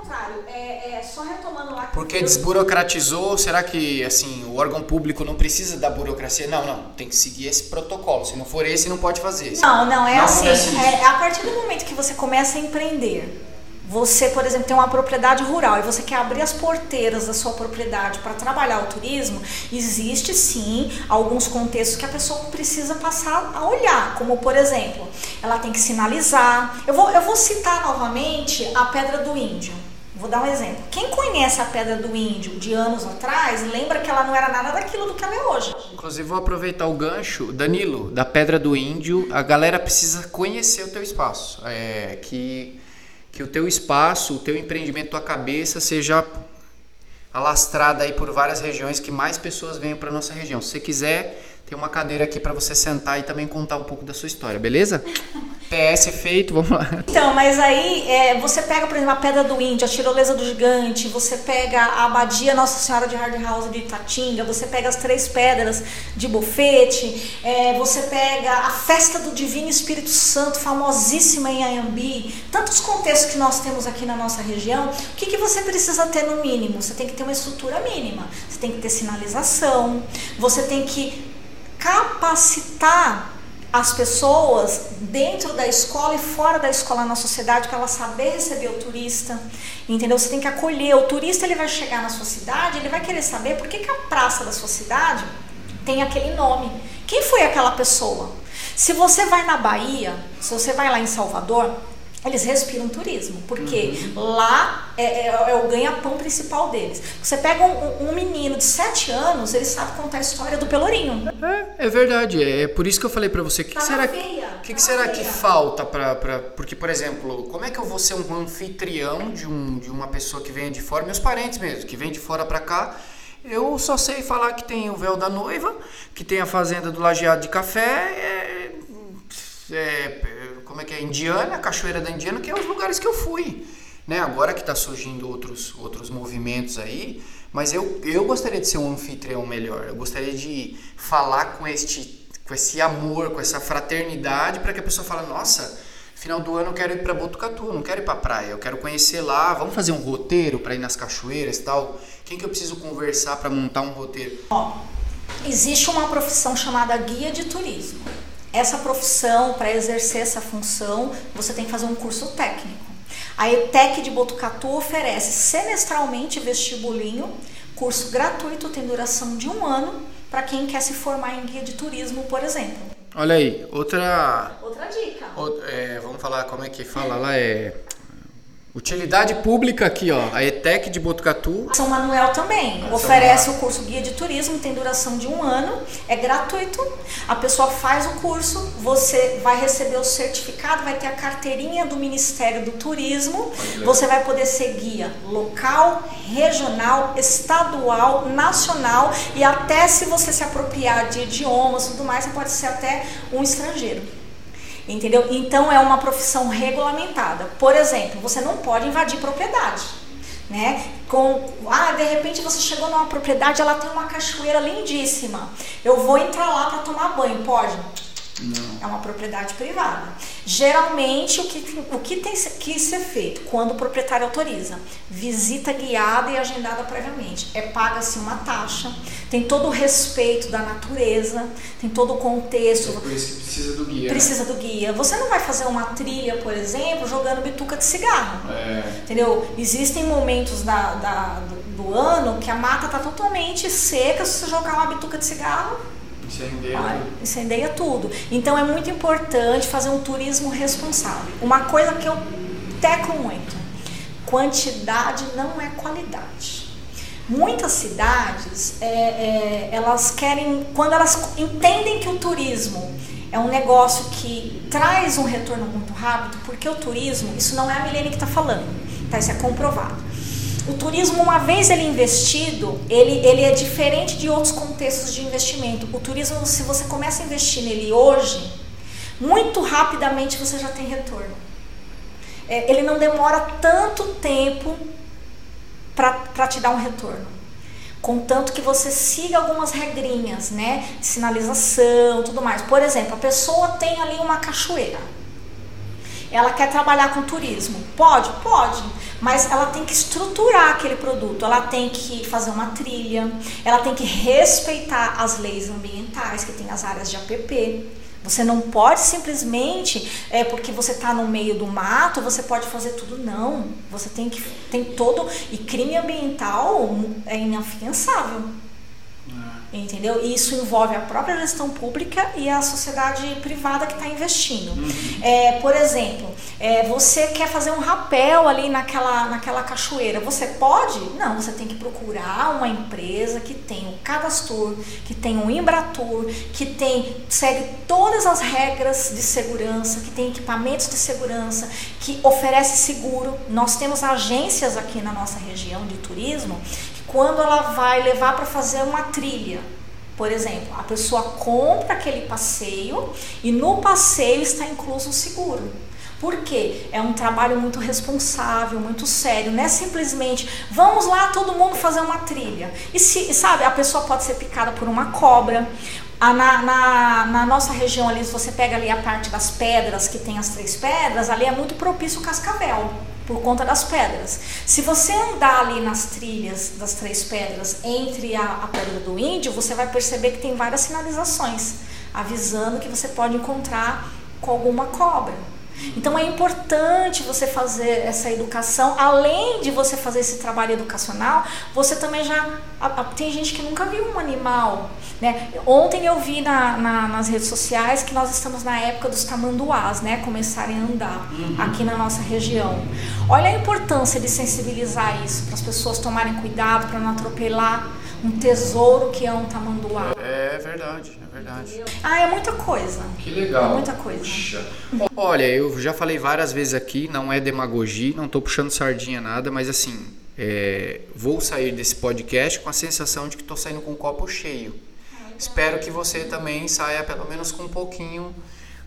contrário. É, é só retomando lá. Porque desburocratizou, será que assim o órgão público não precisa da burocracia? Não, não, tem que seguir esse protocolo. Se não for esse, não pode fazer. Não, não, é Não assim. É, a partir do momento que você começa a empreender, você, por exemplo, tem uma propriedade rural e você quer abrir as porteiras da sua propriedade para trabalhar o turismo, existe sim alguns contextos que a pessoa precisa passar a olhar, como por exemplo, ela tem que sinalizar. Eu vou, eu vou citar novamente a Pedra do Índio. Vou dar um exemplo. Quem conhece a Pedra do Índio de anos atrás, lembra que ela não era nada daquilo do que ela é hoje. Inclusive, vou aproveitar o gancho, Danilo, da Pedra do Índio. A galera precisa conhecer o teu espaço. É, que, que o teu espaço, o teu empreendimento, tua cabeça seja alastrada aí por várias regiões, que mais pessoas venham para nossa região. Se você quiser, tem uma cadeira aqui para você sentar e também contar um pouco da sua história, beleza? PS feito, vamos lá. Então, mas aí é, você pega, por exemplo, a Pedra do Índio, a Tirolesa do Gigante, você pega a Abadia Nossa Senhora de Hard House de Itatinga, você pega as Três Pedras de Bofete, é, você pega a Festa do Divino Espírito Santo, famosíssima em Anhembi, tantos contextos que nós temos aqui na nossa região, o que, que você precisa ter no mínimo? Você tem que ter uma estrutura mínima, você tem que ter sinalização, você tem que capacitar as pessoas dentro da escola e fora da escola na sociedade para ela saber receber o turista, entendeu? Você tem que acolher o turista, ele vai chegar na sua cidade, ele vai querer saber por que, que a praça da sua cidade tem aquele nome. Quem foi aquela pessoa? Se você vai na Bahia, se você vai lá em Salvador, eles respiram turismo, porque lá é, é- é o ganha-pão principal deles. Você pega um, um menino de 7 anos, ele sabe contar a história do Pelourinho. É, é verdade. É por isso que eu falei para você. O que, Tá que será, veia, que, que tá na será que falta para. Porque, por exemplo, como é que eu vou ser um anfitrião de, um, de uma pessoa que venha de fora, meus parentes mesmo, que vem de fora para cá? Eu só sei falar que tem o véu da noiva, que tem a fazenda do lajeado de café, é, é, como é que é? Indiana, Cachoeira da Indiana, que é os lugares que eu fui. Né? Agora que está surgindo outros, outros movimentos aí, mas eu, eu gostaria de ser um anfitrião melhor. Eu gostaria de falar com este, com esse amor, com essa fraternidade, para que a pessoa fale, nossa, final do ano eu quero ir para Botucatu, não quero ir para praia, eu quero conhecer lá, vamos fazer um roteiro para ir nas cachoeiras e tal. Quem que eu preciso conversar para montar um roteiro? Ó, existe uma profissão chamada guia de turismo. Essa profissão, para exercer essa função, você tem que fazer um curso técnico. A ETEC de Botucatu oferece semestralmente vestibulinho, curso gratuito, tem duração de um ano, para quem quer se formar em guia de turismo, por exemplo. Olha aí, outra Outra dica. É, vamos falar como é que fala lá é Utilidade pública aqui, ó. A ETEC de Botucatu. São Manuel também São oferece Manuel. o curso Guia de Turismo, tem duração de um ano, é gratuito. A pessoa faz o curso, você vai receber o certificado, vai ter a carteirinha do Ministério do Turismo. Você vai poder ser guia local, regional, estadual, nacional e até se você se apropriar de idiomas e tudo mais, você pode ser até um estrangeiro. Entendeu? Então é uma profissão regulamentada. Por exemplo, você não pode invadir propriedade. Né? Com, ah, de repente você chegou numa propriedade, ela tem uma cachoeira lindíssima. Eu vou entrar lá para tomar banho, pode? Não. É uma propriedade privada. Geralmente, o que, o que tem que ser feito quando o proprietário autoriza? Visita guiada e agendada previamente. É paga-se uma taxa, tem todo o respeito da natureza, tem todo o contexto. É por isso que precisa do guia. né? Precisa do guia. Você não vai fazer uma trilha, por exemplo, jogando bituca de cigarro. É. Entendeu? Existem momentos da, da- do, do ano que a mata está totalmente seca. Se você jogar uma bituca de cigarro, Incendeia tudo. incendeia tudo. Então é muito importante fazer um turismo responsável. Uma coisa que eu teclo muito: quantidade não é qualidade. Muitas cidades, é, é, elas querem, quando elas entendem que o turismo é um negócio que traz um retorno muito rápido, porque o turismo, isso não é a Milene que está falando, tá? isso é comprovado. O turismo, uma vez ele investido, ele, ele é diferente de outros contextos de investimento. O turismo, se você começa a investir nele hoje, muito rapidamente você já tem retorno. É, ele não demora tanto tempo para te dar um retorno. Contanto que você siga algumas regrinhas, né? Sinalização, tudo mais. Por exemplo, a pessoa tem ali uma cachoeira. Ela quer trabalhar com turismo. Pode? Pode. Mas ela tem que estruturar aquele produto. Ela tem que fazer uma trilha. Ela tem que respeitar as leis ambientais, que tem as áreas de APP. Você não pode simplesmente, é, porque você está no meio do mato, você pode fazer tudo. Não. Você tem que. Tem todo. E crime ambiental é inafiançável. Entendeu? E isso envolve a própria gestão pública e a sociedade privada que está investindo. É, por exemplo, é, você quer fazer um rapel ali naquela, naquela cachoeira. Você pode? Não, você tem que procurar uma empresa que tem o cadastro, que tem o Embratur, que tem, segue todas as regras de segurança, que tem equipamentos de segurança, que oferece seguro. Nós temos agências aqui na nossa região de turismo quando ela vai levar para fazer uma trilha. Por exemplo, a pessoa compra aquele passeio e no passeio está incluso o seguro. Por quê? É um trabalho muito responsável, muito sério. Não é simplesmente vamos lá todo mundo fazer uma trilha. E se, sabe, a pessoa pode ser picada por uma cobra. Na, na, na nossa região ali, se você pega ali a parte das pedras, que tem as três pedras, ali é muito propício o cascavel por conta das pedras. Se você andar ali nas trilhas das três pedras entre a, a pedra do índio, você vai perceber que tem várias sinalizações avisando que você pode encontrar com alguma cobra. Então é importante você fazer essa educação, além de você fazer esse trabalho educacional, você também já tem gente que nunca viu um animal, né? Ontem eu vi na, na- nas redes sociais que nós estamos na época dos tamanduás, né? Começarem a andar aqui na nossa região. Olha a importância de sensibilizar isso para as pessoas tomarem cuidado para não atropelar um tesouro que é um tamanduá. É verdade, é verdade. Ah, é muita coisa. Que legal. É muita coisa. Puxa. Olha, eu já falei várias vezes aqui, não é demagogia, não tô puxando sardinha nada, mas assim, é, vou sair desse podcast com a sensação de que tô saindo com um copo cheio. Espero que você também saia pelo menos com um pouquinho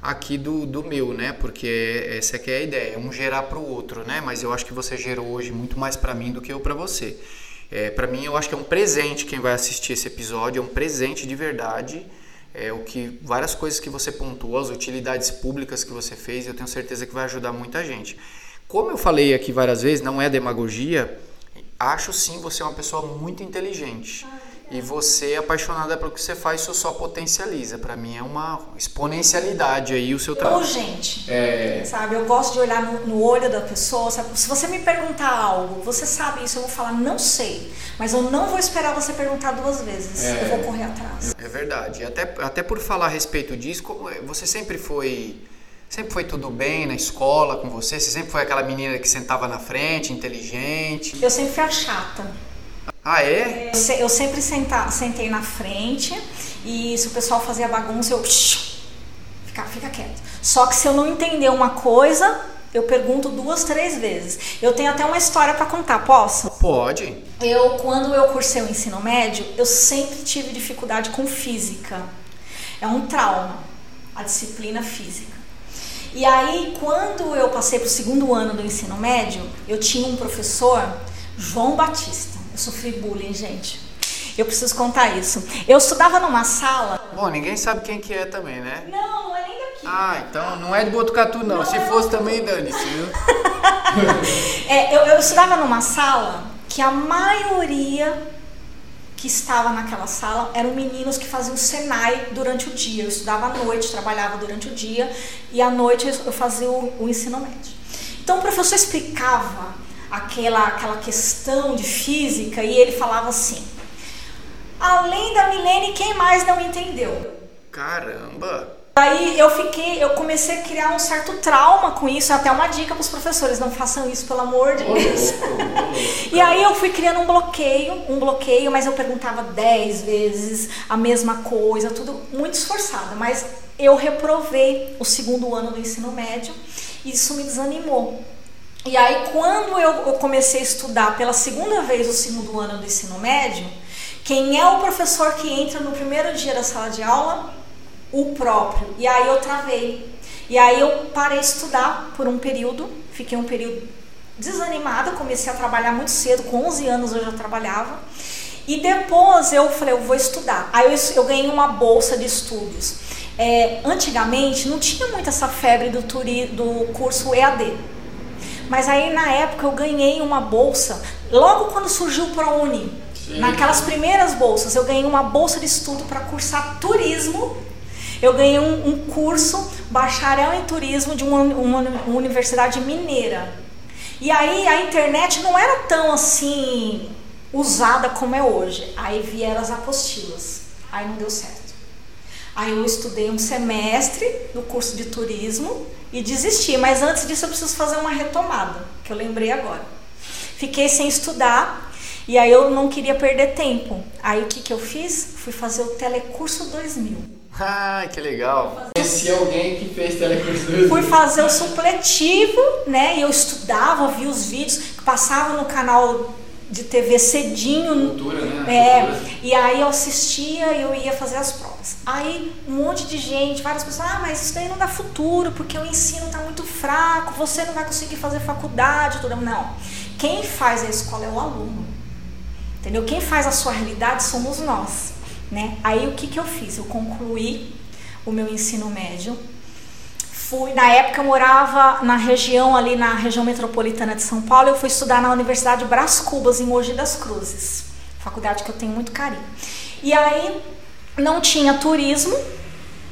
aqui do, do meu, né? Porque essa aqui é a ideia, um gerar para o outro, né? Mas eu acho que você gerou hoje muito mais para mim do que eu para você. É, para mim, eu acho que é um presente quem vai assistir esse episódio, é um presente de verdade. É o que várias coisas que você pontuou, as utilidades públicas que você fez, eu tenho certeza que vai ajudar muita gente. Como eu falei aqui várias vezes, não é demagogia. Acho sim você é uma pessoa muito inteligente. E você é apaixonada pelo que você faz, isso só potencializa. Para mim é uma exponencialidade aí o seu trabalho. Urgente. É, Sabe, eu gosto de olhar no, no olho da pessoa. Sabe? Se você me perguntar algo, você sabe isso, eu vou falar, não sei. Mas eu não vou esperar você perguntar duas vezes. É. Eu vou correr atrás. É verdade. Até, até por falar a respeito disso, é- você sempre foi Sempre foi tudo bem na escola com você? Você sempre foi aquela menina que sentava na frente, inteligente? Eu sempre fui a chata. Ah, é? Eu, eu sempre senta, sentei na frente e se o pessoal fazia bagunça, eu. Fica, fica quieto. Só que se eu não entender uma coisa, eu pergunto duas, três vezes. Eu tenho até uma história para contar, posso? Pode. Eu, quando eu cursei o ensino médio, eu sempre tive dificuldade com física. É um trauma, a disciplina física. E aí, quando eu passei para o segundo ano do ensino médio, eu tinha um professor, João Batista. Sofri bullying, gente. Eu preciso contar isso. Eu estudava numa sala. Bom, ninguém sabe quem que é também, né? Não, não é nem daqui. Ah, então não é de Botucatu, não. não Se é fosse também, dane-se, viu? é, eu, eu estudava numa sala que a maioria que estava naquela sala eram meninos que faziam Senai durante o dia. Eu estudava à noite, trabalhava durante o dia e à noite eu fazia o, o ensino médio. Então o professor explicava aquela, aquela questão de física e ele falava assim: além da Milene, quem mais não entendeu? Caramba! Aí eu fiquei, eu comecei a criar um certo trauma com isso, até uma dica para os professores, não façam isso, pelo amor de Deus. e aí eu fui criando um bloqueio, um bloqueio, mas eu perguntava dez vezes a mesma coisa, tudo muito esforçada, mas eu reprovei o segundo ano do ensino médio e isso me desanimou. E aí quando eu comecei a estudar pela segunda vez o segundo ano do ensino médio, quem é o professor que entra no primeiro dia da sala de aula? O próprio. E aí eu travei. E aí eu parei de estudar por um período, fiquei um período desanimada, comecei a trabalhar muito cedo, com 11 anos eu já trabalhava. E depois eu falei, eu vou estudar. Aí eu, eu ganhei uma bolsa de estudos. É, antigamente não tinha muito essa febre do, turi, do curso EAD. Mas aí na época eu ganhei uma bolsa, logo quando surgiu o ProUni. Naquelas primeiras bolsas, eu ganhei uma bolsa de estudo para cursar turismo. Eu ganhei um, um, curso bacharel em turismo de uma, uma, uma universidade mineira. E aí a internet não era tão assim usada como é hoje. Aí vieram as apostilas. Aí não deu certo. Aí eu estudei um semestre no curso de turismo e desisti. Mas antes disso eu preciso fazer uma retomada, que eu lembrei agora. Fiquei sem estudar e aí eu não queria perder tempo. Aí o que, que eu fiz? Fui fazer o Telecurso 2000. Ah, que legal. Conheci alguém que fez Telecurso 2000. Fui fazer o supletivo, né? E eu estudava, via os vídeos que passavam no canal de TV cedinho. Cultura, né? É, Cultura. e aí eu assistia e eu ia fazer as provas. Aí um monte de gente, várias pessoas, ah, mas isso daí não dá futuro, porque o ensino está muito fraco, você não vai conseguir fazer faculdade, tudo. Não. Quem faz a escola é o aluno. Entendeu? Quem faz a sua realidade somos nós, né? Aí o que que eu fiz? Eu concluí o meu ensino médio. Fui, na época eu morava na região ali na região metropolitana de São Paulo, eu fui estudar na Universidade Brás Cubas em Mogi das Cruzes. Faculdade que eu tenho muito carinho. E aí não tinha turismo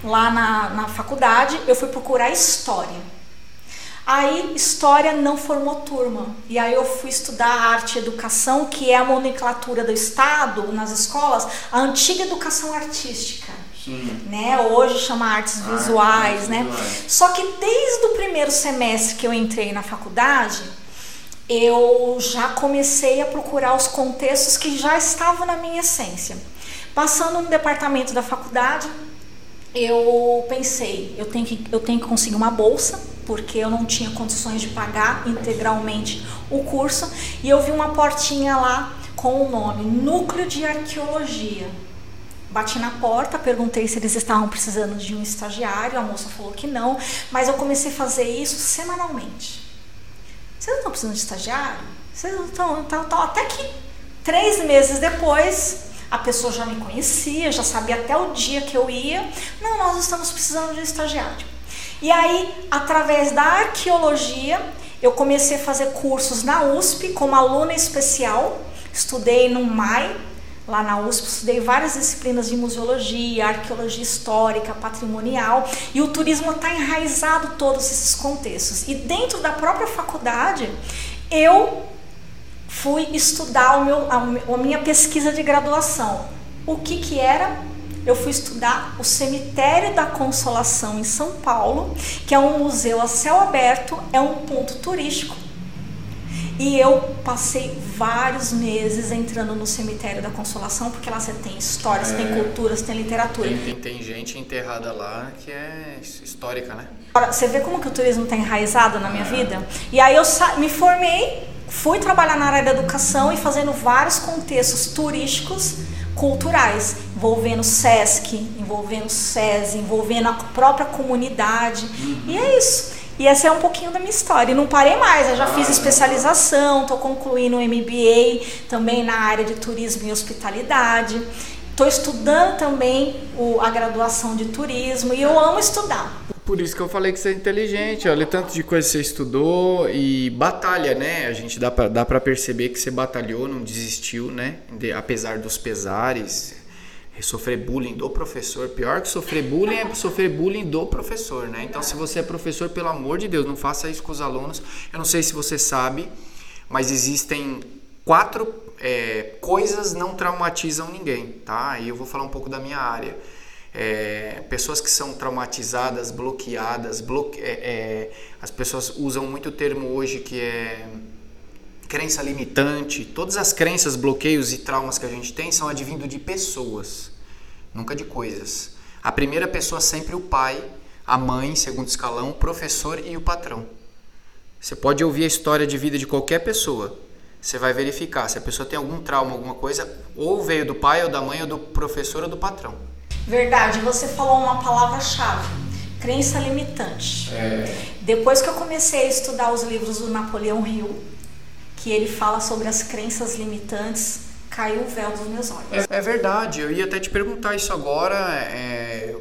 lá na, na faculdade, eu fui procurar história. Aí, história não formou turma. E aí eu fui estudar arte e educação, que é a nomenclatura do Estado nas escolas, a antiga educação artística. Sim. Né? Hoje chama artes visuais, Arte, né? Visuais. Só que desde o primeiro semestre que eu entrei na faculdade, eu já comecei a procurar os contextos que já estavam na minha essência. Passando no departamento da faculdade, eu pensei, eu tenho que, eu tenho que conseguir uma bolsa porque eu não tinha condições de pagar integralmente o curso, e eu vi uma portinha lá com o nome Núcleo de Arqueologia. Bati na porta, perguntei se eles estavam precisando de um estagiário, a moça falou que não, mas eu comecei a fazer isso semanalmente. Vocês não estão precisando de estagiário? Vocês não estão, estão, estão até que três meses depois a pessoa já me conhecia, já sabia até o dia que eu ia. Não, nós estamos precisando de um estagiário. E aí, através da arqueologia, eu comecei a fazer cursos na USP como aluna especial. Estudei no MAI, lá na USP, estudei várias disciplinas de museologia, arqueologia histórica, patrimonial, e o turismo está enraizado todos esses contextos. E dentro da própria faculdade, eu fui estudar o meu, a, a minha pesquisa de graduação. O que que era? eu fui estudar o Cemitério da Consolação em São Paulo, que é um museu a céu aberto, é um ponto turístico. E eu passei vários meses entrando no cemitério da Consolação, porque lá você tem histórias, é. tem culturas, tem literatura. Tem, tem, gente enterrada lá que é histórica, né? Você vê como que o turismo está enraizado na minha é. vida? E aí eu me formei, fui trabalhar na área da educação e fazendo vários contextos turísticos culturais, envolvendo SESC, envolvendo SESI, envolvendo a própria comunidade. E é isso. E essa é um pouquinho da minha história. E não parei mais, eu já fiz especialização, estou concluindo o MBA também na área de turismo e hospitalidade. Estou estudando também o, a graduação de turismo e eu amo estudar. Por isso que eu falei que você é inteligente, olha tanto de coisa que você estudou e batalha, né? A gente dá pra, dá perceber que você batalhou, não desistiu, né? De, apesar dos pesares, sofrer bullying do professor. Pior que sofrer bullying é sofrer bullying do professor, né? Então, se você é professor, pelo amor de Deus, não faça isso com os alunos. Eu não sei se você sabe, mas existem quatro é, coisas não traumatizam ninguém, tá? E eu vou falar um pouco da minha área é, pessoas que são traumatizadas, bloqueadas, bloque, é, é, as pessoas usam muito o termo hoje que é crença limitante. Todas as crenças, bloqueios e traumas que a gente tem são advindo de pessoas, nunca de coisas. A primeira pessoa sempre o pai, a mãe, segundo escalão, o professor e o patrão. Você pode ouvir a história de vida de qualquer pessoa. Você vai verificar se a pessoa tem algum trauma, alguma coisa, ou veio do pai, ou da mãe, ou do professor, ou do patrão. Verdade, você falou uma palavra-chave, crença limitante. É. Depois que eu comecei a estudar os livros do Napoleão Hill, que ele fala sobre as crenças limitantes, caiu o véu dos meus olhos. É, é verdade, eu ia até te perguntar isso agora. É,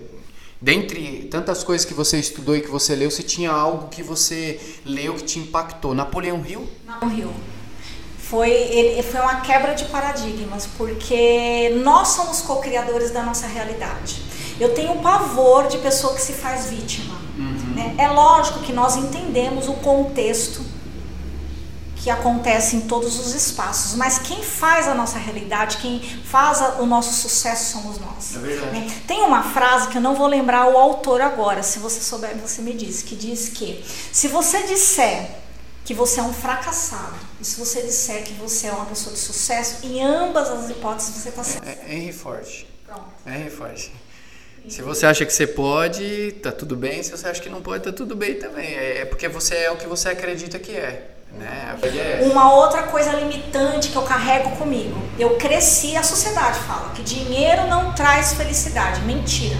dentre tantas coisas que você estudou e que você leu, se tinha algo que você leu que te impactou? Napoleão Hill? Napoleão Hill foi, ele, foi uma quebra de paradigmas, porque nós somos co-criadores da nossa realidade. Eu tenho pavor de pessoa que se faz vítima. Uhum. Né? É lógico que nós entendemos o contexto que acontece em todos os espaços, mas quem faz a nossa realidade, quem faz o nosso sucesso somos nós. É né? Tem uma frase que eu não vou lembrar o autor agora, se você souber, você me diz, que diz que se você disser que você é um fracassado. E se você disser que você é uma pessoa de sucesso, em ambas as hipóteses você está certo. É, é Henry Ford. Pronto. É Henry Ford. Se você acha que você pode, tá tudo bem. Se você acha que não pode, tá tudo bem também. É, é porque você é o que você acredita que é. Né? é Uma outra coisa limitante que eu carrego comigo. Eu cresci, a sociedade fala que dinheiro não traz felicidade. Mentira.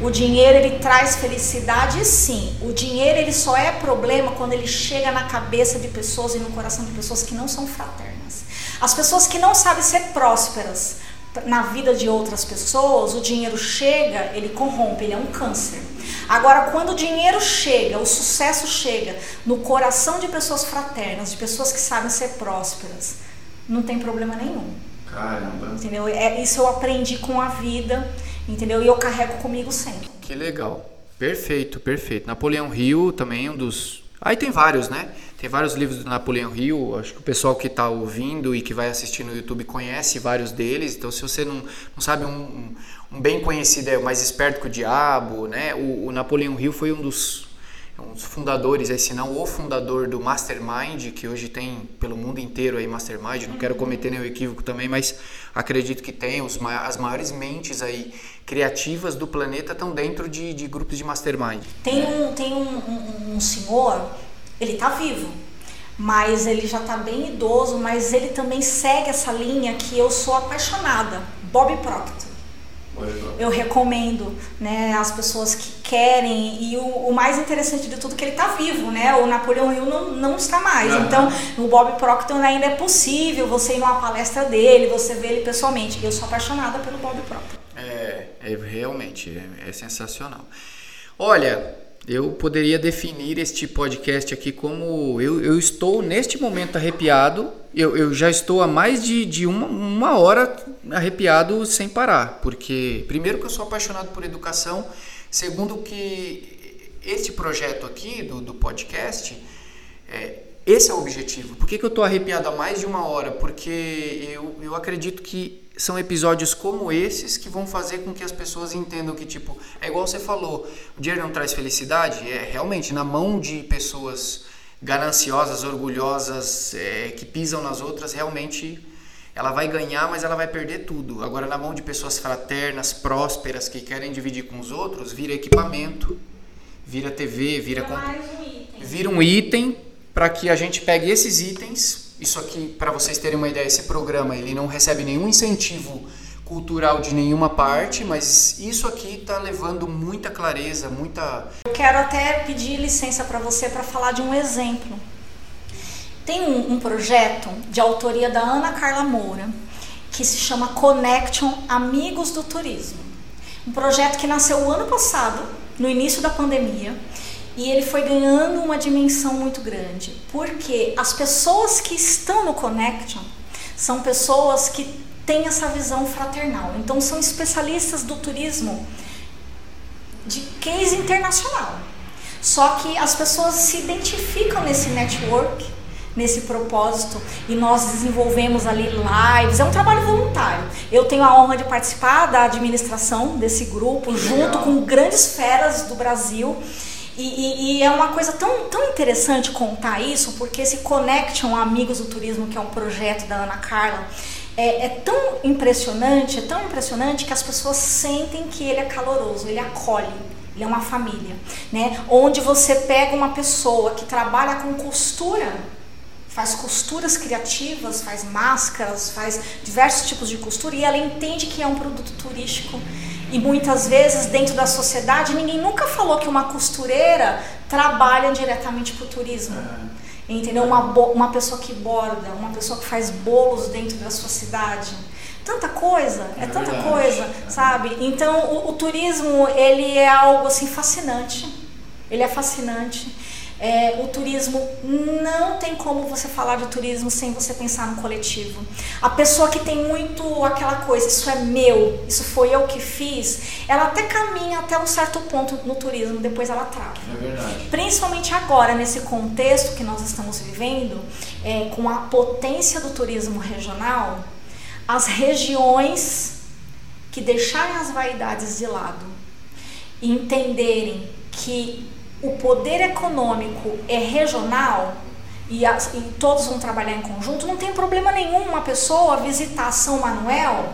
O dinheiro ele traz felicidade, sim. O dinheiro ele só é problema quando ele chega na cabeça de pessoas e no coração de pessoas que não são fraternas. As pessoas que não sabem ser prósperas na vida de outras pessoas, o dinheiro chega, ele corrompe, ele é um câncer. Agora, quando o dinheiro chega, o sucesso chega no coração de pessoas fraternas, de pessoas que sabem ser prósperas, não tem problema nenhum. Caramba. Entendeu? É, isso eu aprendi com a vida entendeu? E eu carrego comigo sempre. Que legal. Perfeito, perfeito. Napoleão Hill também é um dos. Aí tem vários, né? Tem vários livros do Napoleão Hill. Acho que o pessoal que está ouvindo e que vai assistir no YouTube conhece vários deles. Então, se você não, não sabe, um, um bem conhecido é o Mais Esperto que o Diabo, né? O, o Napoleão Hill foi um dos um dos fundadores, aí, se não o fundador do Mastermind, que hoje tem pelo mundo inteiro aí Mastermind, não quero cometer nenhum equívoco também, mas acredito que tem, os, as maiores mentes aí criativas do planeta estão dentro de, de grupos de Mastermind. Tem um, tem um, um, um senhor, ele está vivo, mas ele já está bem idoso, mas ele também segue essa linha que eu sou apaixonada, Bob Proctor. Eu recomendo, né, as pessoas que querem e o, o, mais interessante de tudo é que ele está vivo, né? O Napoleão Hill não, não está mais. Uhum. Então, o Bob Proctor ainda é possível você ir numa palestra dele, você ver ele pessoalmente. Eu sou apaixonada pelo Bob Proctor. É, é realmente é, é sensacional. Olha, eu poderia definir este podcast aqui como eu, eu estou neste momento arrepiado. Eu, eu já estou há mais de, de uma, uma hora arrepiado sem parar. Porque, primeiro, que eu sou apaixonado por educação. Segundo, que este projeto aqui do, do podcast, é, esse é o objetivo. Por que, que eu estou arrepiado há mais de uma hora? Porque eu, eu acredito que são episódios como esses que vão fazer com que as pessoas entendam que, tipo, é igual você falou, o dinheiro não traz felicidade? É realmente na mão de pessoas gananciosas, orgulhosas, é, que pisam nas outras, realmente ela vai ganhar, mas ela vai perder tudo. Agora, na mão de pessoas fraternas, prósperas, que querem dividir com os outros, vira equipamento, vira TV, vira. Mais um item. Vira um item para que a gente pegue esses itens. Isso aqui, para vocês terem uma ideia, esse programa ele não recebe nenhum incentivo cultural de nenhuma parte, mas isso aqui está levando muita clareza, muita. Eu quero até pedir licença para você para falar de um exemplo. Tem um, um, projeto de autoria da Ana Carla Moura que se chama Connection Amigos do Turismo. Um projeto que nasceu o ano passado, no início da pandemia, e ele foi ganhando uma dimensão muito grande, porque as pessoas que estão no Connection são pessoas que têm essa visão fraternal. Então são especialistas do turismo de case internacional. Só que as pessoas se identificam nesse network, nesse propósito, e nós desenvolvemos ali lives. É um trabalho voluntário. Eu tenho a honra de participar da administração desse grupo, junto com grandes feras do Brasil. E, e, e, é uma coisa tão, tão interessante contar isso, porque esse Connection Amigos do Turismo, que é um projeto da Ana Carla, é, é, tão impressionante, é tão impressionante que as pessoas sentem que ele é caloroso, ele acolhe, ele é uma família, né? Onde você pega uma pessoa que trabalha com costura, faz costuras criativas, faz máscaras, faz diversos tipos de costura e ela entende que é um produto turístico e muitas vezes dentro da sociedade ninguém nunca falou que uma costureira trabalha diretamente para o turismo. Entendeu? Uma, uma pessoa que borda, uma pessoa que faz bolos dentro da sua cidade. Tanta coisa, é, é tanta verdade. coisa, sabe? Então o, o turismo ele é algo assim fascinante. Ele é fascinante. É, o turismo não tem como você falar de turismo sem você pensar no coletivo. A pessoa que tem muito aquela coisa, isso é meu, isso foi eu que fiz, ela até caminha até um certo ponto no turismo, depois ela trava. É verdade. Principalmente agora, nesse contexto que nós estamos vivendo, é, com a potência do turismo regional, as regiões que deixarem as vaidades de lado e entenderem que o poder econômico é regional e, as, e, todos vão trabalhar em conjunto, não tem problema nenhum uma pessoa visitar São Manuel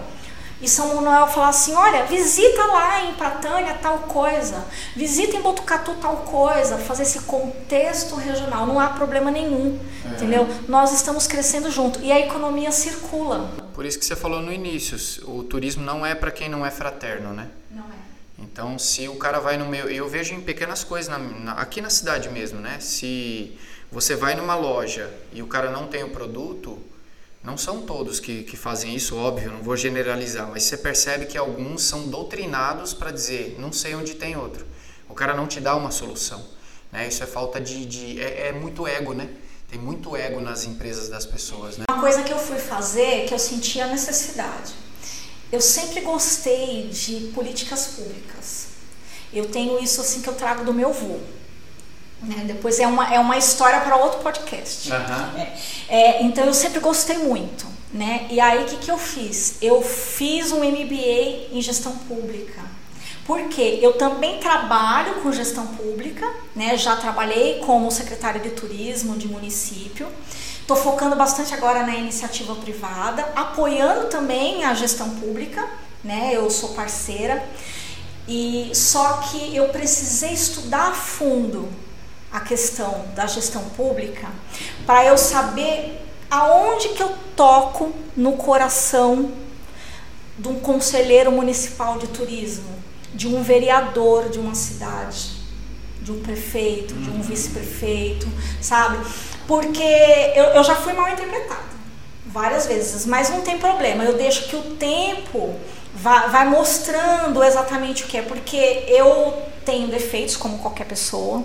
e São Manuel falar assim, olha, visita lá em Pratânia tal coisa, visita em Botucatu tal coisa, fazer esse contexto regional, não há problema nenhum, é. entendeu? Nós estamos crescendo junto e a economia circula. Por isso que você falou no início, o turismo não é para quem não é fraterno, né? Não é. Então, se o cara vai no meu. Eu vejo em pequenas coisas, na, na, aqui na cidade mesmo, né? Se você vai numa loja e o cara não tem o produto, não são todos que, que fazem isso, óbvio, não vou generalizar, mas você percebe que alguns são doutrinados para dizer, não sei onde tem outro. O cara não te dá uma solução. Né? Isso é falta de. de é, é muito ego, né? Tem muito ego nas empresas das pessoas, né? Uma coisa que eu fui fazer que eu senti a necessidade eu sempre gostei de políticas públicas. Eu tenho isso assim que eu trago do meu avô. Né? Depois é uma, é uma história para outro podcast. Uhum. É, é, então eu sempre gostei muito. Né? E aí o que, que eu fiz? Eu fiz um MBA em gestão pública. Porque eu também trabalho com gestão pública, né? já trabalhei como secretária de turismo de município. Estou focando bastante agora na iniciativa privada, apoiando também a gestão pública, né? Eu sou parceira. E só que eu precisei estudar a fundo a questão da gestão pública para eu saber aonde que eu toco no coração de um conselheiro municipal de turismo, de um vereador de uma cidade, de um prefeito, de um vice-prefeito, sabe? Porque eu, eu já fui mal interpretada várias vezes, mas não tem problema, eu deixo que o tempo vai, vai mostrando exatamente o que é, porque eu tenho defeitos como qualquer pessoa,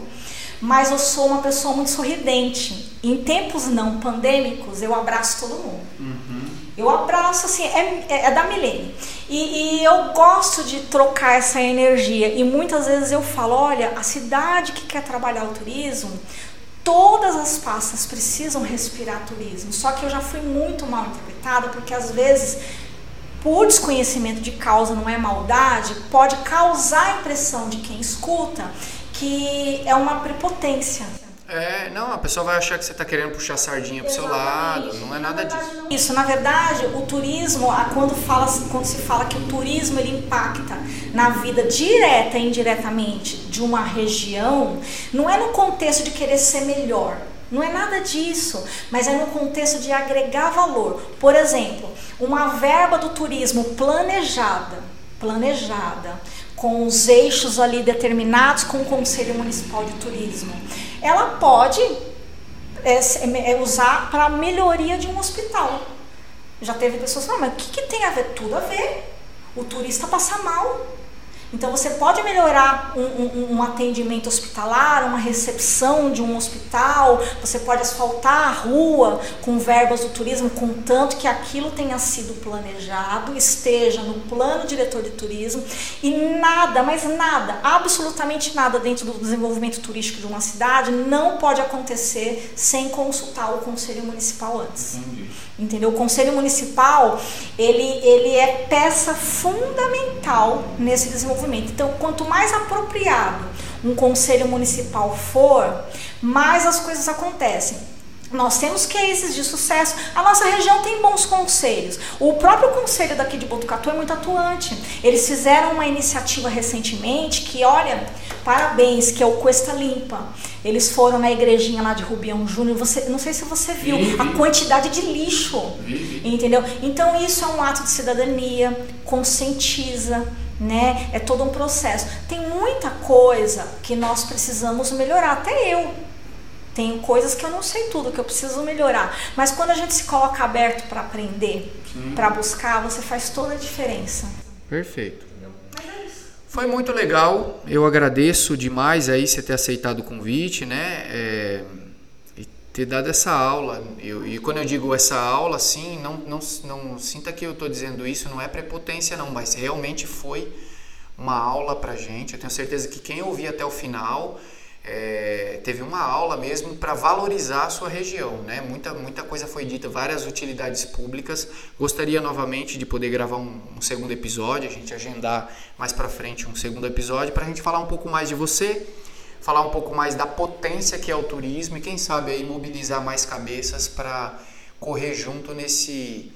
mas eu sou uma pessoa muito sorridente. Em tempos não pandêmicos, eu abraço todo mundo. Uhum. Eu abraço, assim, é, é, é da Milene. E, e, eu gosto de trocar essa energia. E muitas vezes eu falo: olha, a cidade que quer trabalhar o turismo Todas as pastas precisam respirar turismo, só que eu já fui muito mal interpretada porque às vezes por desconhecimento de causa, não é maldade, pode causar a impressão de quem escuta que é uma prepotência. É, não, a pessoa vai achar que você está querendo puxar sardinha pro seu lado, não é nada disso. Isso, na verdade, o turismo, quando, fala, quando se fala que o turismo ele impacta na vida direta e indiretamente de uma região, não é no contexto de querer ser melhor, não é nada disso, mas é no contexto de agregar valor. Por exemplo, uma verba do turismo planejada, planejada, com os eixos ali determinados com o Conselho Municipal de Turismo, ela pode é, é usar para melhoria de um hospital. Já teve pessoas falando, mas o que, que tem a ver? Tudo a ver. O turista passa mal. Então você pode melhorar um, um, um, atendimento hospitalar, uma recepção de um hospital, você pode asfaltar a rua com verbas do turismo, contanto que aquilo tenha sido planejado, esteja no plano diretor de turismo e nada, mas nada, absolutamente nada dentro do desenvolvimento turístico de uma cidade não pode acontecer sem consultar o conselho municipal antes. Entendi. Entendeu? O conselho municipal, ele, ele é peça fundamental nesse desenvolvimento. Então, quanto mais apropriado um conselho municipal for, mais as coisas acontecem. Nós temos cases de sucesso. A nossa região tem bons conselhos. O próprio conselho daqui de Botucatu é muito atuante. Eles fizeram uma iniciativa recentemente que, olha, parabéns, que é o Cuesta Limpa. Eles foram na igrejinha lá de Rubião Júnior. Você, não sei se você viu a quantidade de lixo, entendeu? Então isso é um ato de cidadania, conscientiza, né? É todo um processo. Tem muita coisa que nós precisamos melhorar. Até eu tenho coisas que eu não sei tudo, que eu preciso melhorar. Mas quando a gente se coloca aberto para aprender, para buscar, você faz toda a diferença. Perfeito. Foi muito legal. Eu agradeço demais aí você ter aceitado o convite, né? É, e ter dado essa aula. Eu, e quando eu digo essa aula, assim, não, não, não sinta que eu estou dizendo isso, não é prepotência não, mas realmente foi uma aula pra gente. Eu tenho certeza que quem ouvir até o final é, teve uma aula mesmo para valorizar a sua região, né? Muita, muita coisa foi dita, várias utilidades públicas. Gostaria novamente de poder gravar um, um segundo episódio, a gente agendar mais para frente um segundo episódio para a gente falar um pouco mais de você, falar um pouco mais da potência que é o turismo e quem sabe aí mobilizar mais cabeças para correr junto nesse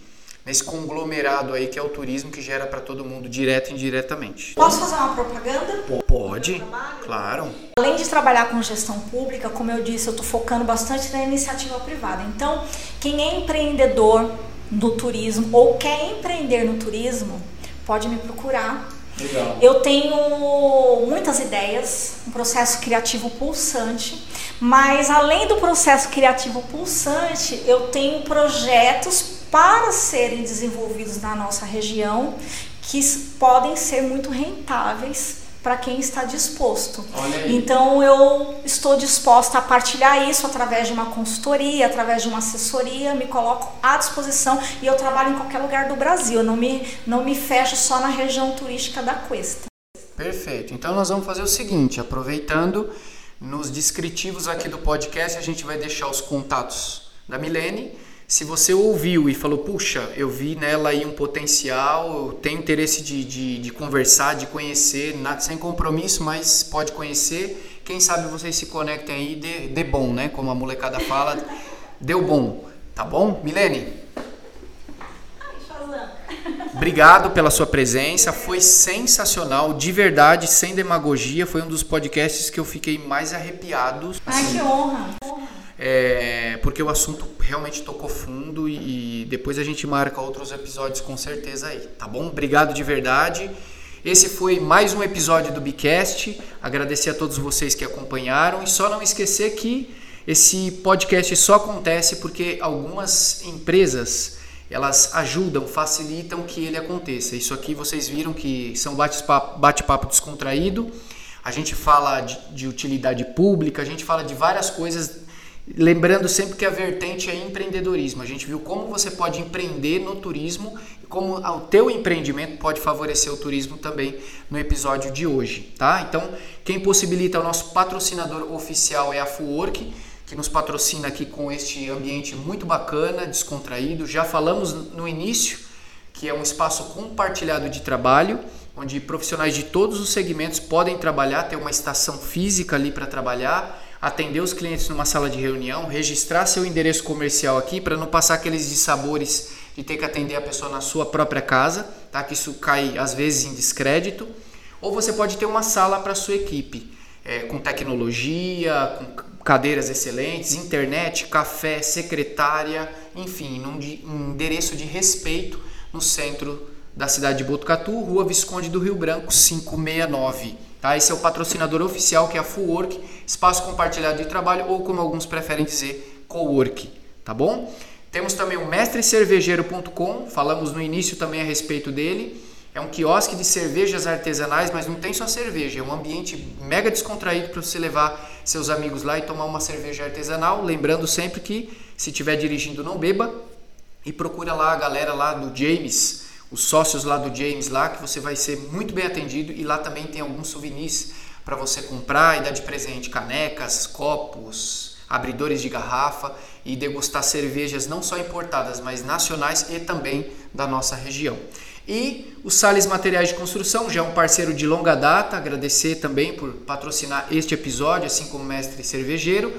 nesse conglomerado aí que é o turismo que gera para todo mundo, direto e indiretamente. Posso fazer uma propaganda? Pode, claro. Além de trabalhar com gestão pública, como eu disse, eu estou focando bastante na iniciativa privada. Então, quem é empreendedor do turismo ou quer empreender no turismo, pode me procurar. Legal. Eu tenho muitas ideias, um processo criativo pulsante, mas além do processo criativo pulsante, eu tenho projetos para serem desenvolvidos na nossa região que podem ser muito rentáveis para quem está disposto. Então eu estou disposta a partilhar isso através de uma consultoria, através de uma assessoria, me coloco à disposição e eu trabalho em qualquer lugar do Brasil, eu não me, não me fecho só na região turística da Cuesta. Perfeito. Então nós vamos fazer o seguinte, aproveitando nos descritivos aqui do podcast, a gente vai deixar os contatos da Milene se você ouviu e falou, puxa, eu vi nela aí um potencial, eu tenho interesse de, de, de conversar, de conhecer, nada, sem compromisso, mas pode conhecer, quem sabe vocês se conectem aí de, de bom, né? Como a molecada fala, deu bom, tá bom? Milene? Obrigado pela sua presença, foi sensacional, de verdade, sem demagogia, foi um dos podcasts que eu fiquei mais arrepiado. Ai, que honra! É, porque o assunto realmente tocou fundo e, e depois a gente marca outros episódios com certeza aí, tá bom? Obrigado de verdade. Esse foi mais um episódio do Bicast. Agradecer a todos vocês que acompanharam e só não esquecer que esse podcast só acontece porque algumas empresas elas ajudam, facilitam que ele aconteça. Isso aqui vocês viram que são bate-papo bate descontraído. A gente fala de, de utilidade pública, a gente fala de várias coisas Lembrando sempre que a vertente é empreendedorismo. A gente viu como você pode empreender no turismo e como o teu empreendimento pode favorecer o turismo também no episódio de hoje, tá? Então, quem possibilita o nosso patrocinador oficial é a Fuwork, que nos patrocina aqui com este ambiente muito bacana, descontraído. Já falamos no início que é um espaço compartilhado de trabalho, onde profissionais de todos os segmentos podem trabalhar, ter uma estação física ali para trabalhar, atender os clientes numa sala de reunião, registrar seu endereço comercial aqui para não passar aqueles dissabores de ter que atender a pessoa na sua própria casa, tá? Que isso cai às vezes em descrédito. Ou você pode ter uma sala para sua equipe, é, com tecnologia, com cadeiras excelentes, internet, café, secretária, enfim, um endereço de respeito no centro da cidade de Botucatu, Rua Visconde do Rio Branco, 569. Tá? Esse é o patrocinador oficial, que é a Full Work, espaço compartilhado de trabalho, ou como alguns preferem dizer, co-work. Tá bom? Temos também o mestrecervejeiro.com, falamos no início também a respeito dele. É um quiosque de cervejas artesanais, mas não tem só cerveja, é um ambiente mega descontraído para você levar seus amigos lá e tomar uma cerveja artesanal. Lembrando sempre que se estiver dirigindo, não beba. E procura lá a galera lá do James, os sócios lá do James lá, que você vai ser muito bem atendido e lá também tem alguns souvenirs para você comprar e dar de presente, canecas, copos, abridores de garrafa e degustar cervejas não só importadas, mas nacionais e também da nossa região. E o Sales Materiais de Construção já é um parceiro de longa data, agradecer também por patrocinar este episódio, assim como o mestre cervejeiro,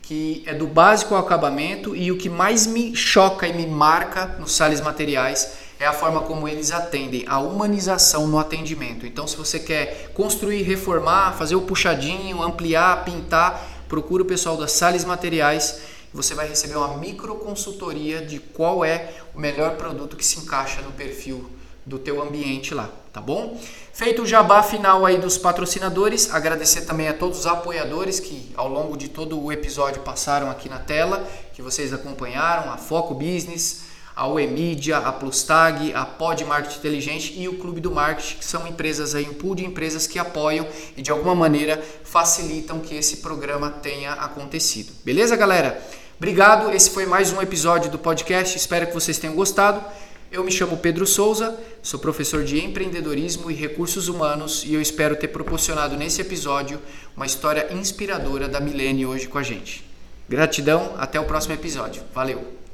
que é do básico ao acabamento e o que mais me choca e me marca nos Sales Materiais é a forma como eles atendem, a humanização no atendimento. Então, se você quer construir, reformar, fazer o puxadinho, ampliar, pintar, procura o pessoal da Sales Materiais. Você vai receber uma micro consultoria de qual é o melhor produto que se encaixa no perfil do teu ambiente lá, tá bom? Feito o jabá final aí dos patrocinadores, agradecer também a todos os apoiadores que ao longo de todo o episódio passaram aqui na tela, que vocês acompanharam, a Foco Business, a Oemídia, a Plustag, a Pod Marketing Inteligente e o Clube do Marketing, que são empresas aí, um pool de empresas que apoiam e de alguma maneira facilitam que esse programa tenha acontecido. Beleza, galera? Obrigado, esse foi mais um episódio do podcast, espero que vocês tenham gostado. Eu me chamo Pedro Souza, sou professor de empreendedorismo e recursos humanos e eu espero ter proporcionado nesse episódio uma história inspiradora da Milene hoje com a gente. Gratidão, até o próximo episódio. Valeu!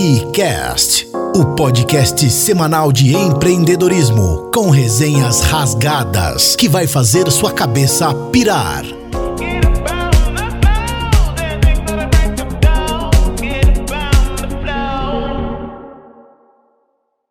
Bcast, o podcast semanal de empreendedorismo com resenhas rasgadas que vai fazer sua cabeça pirar.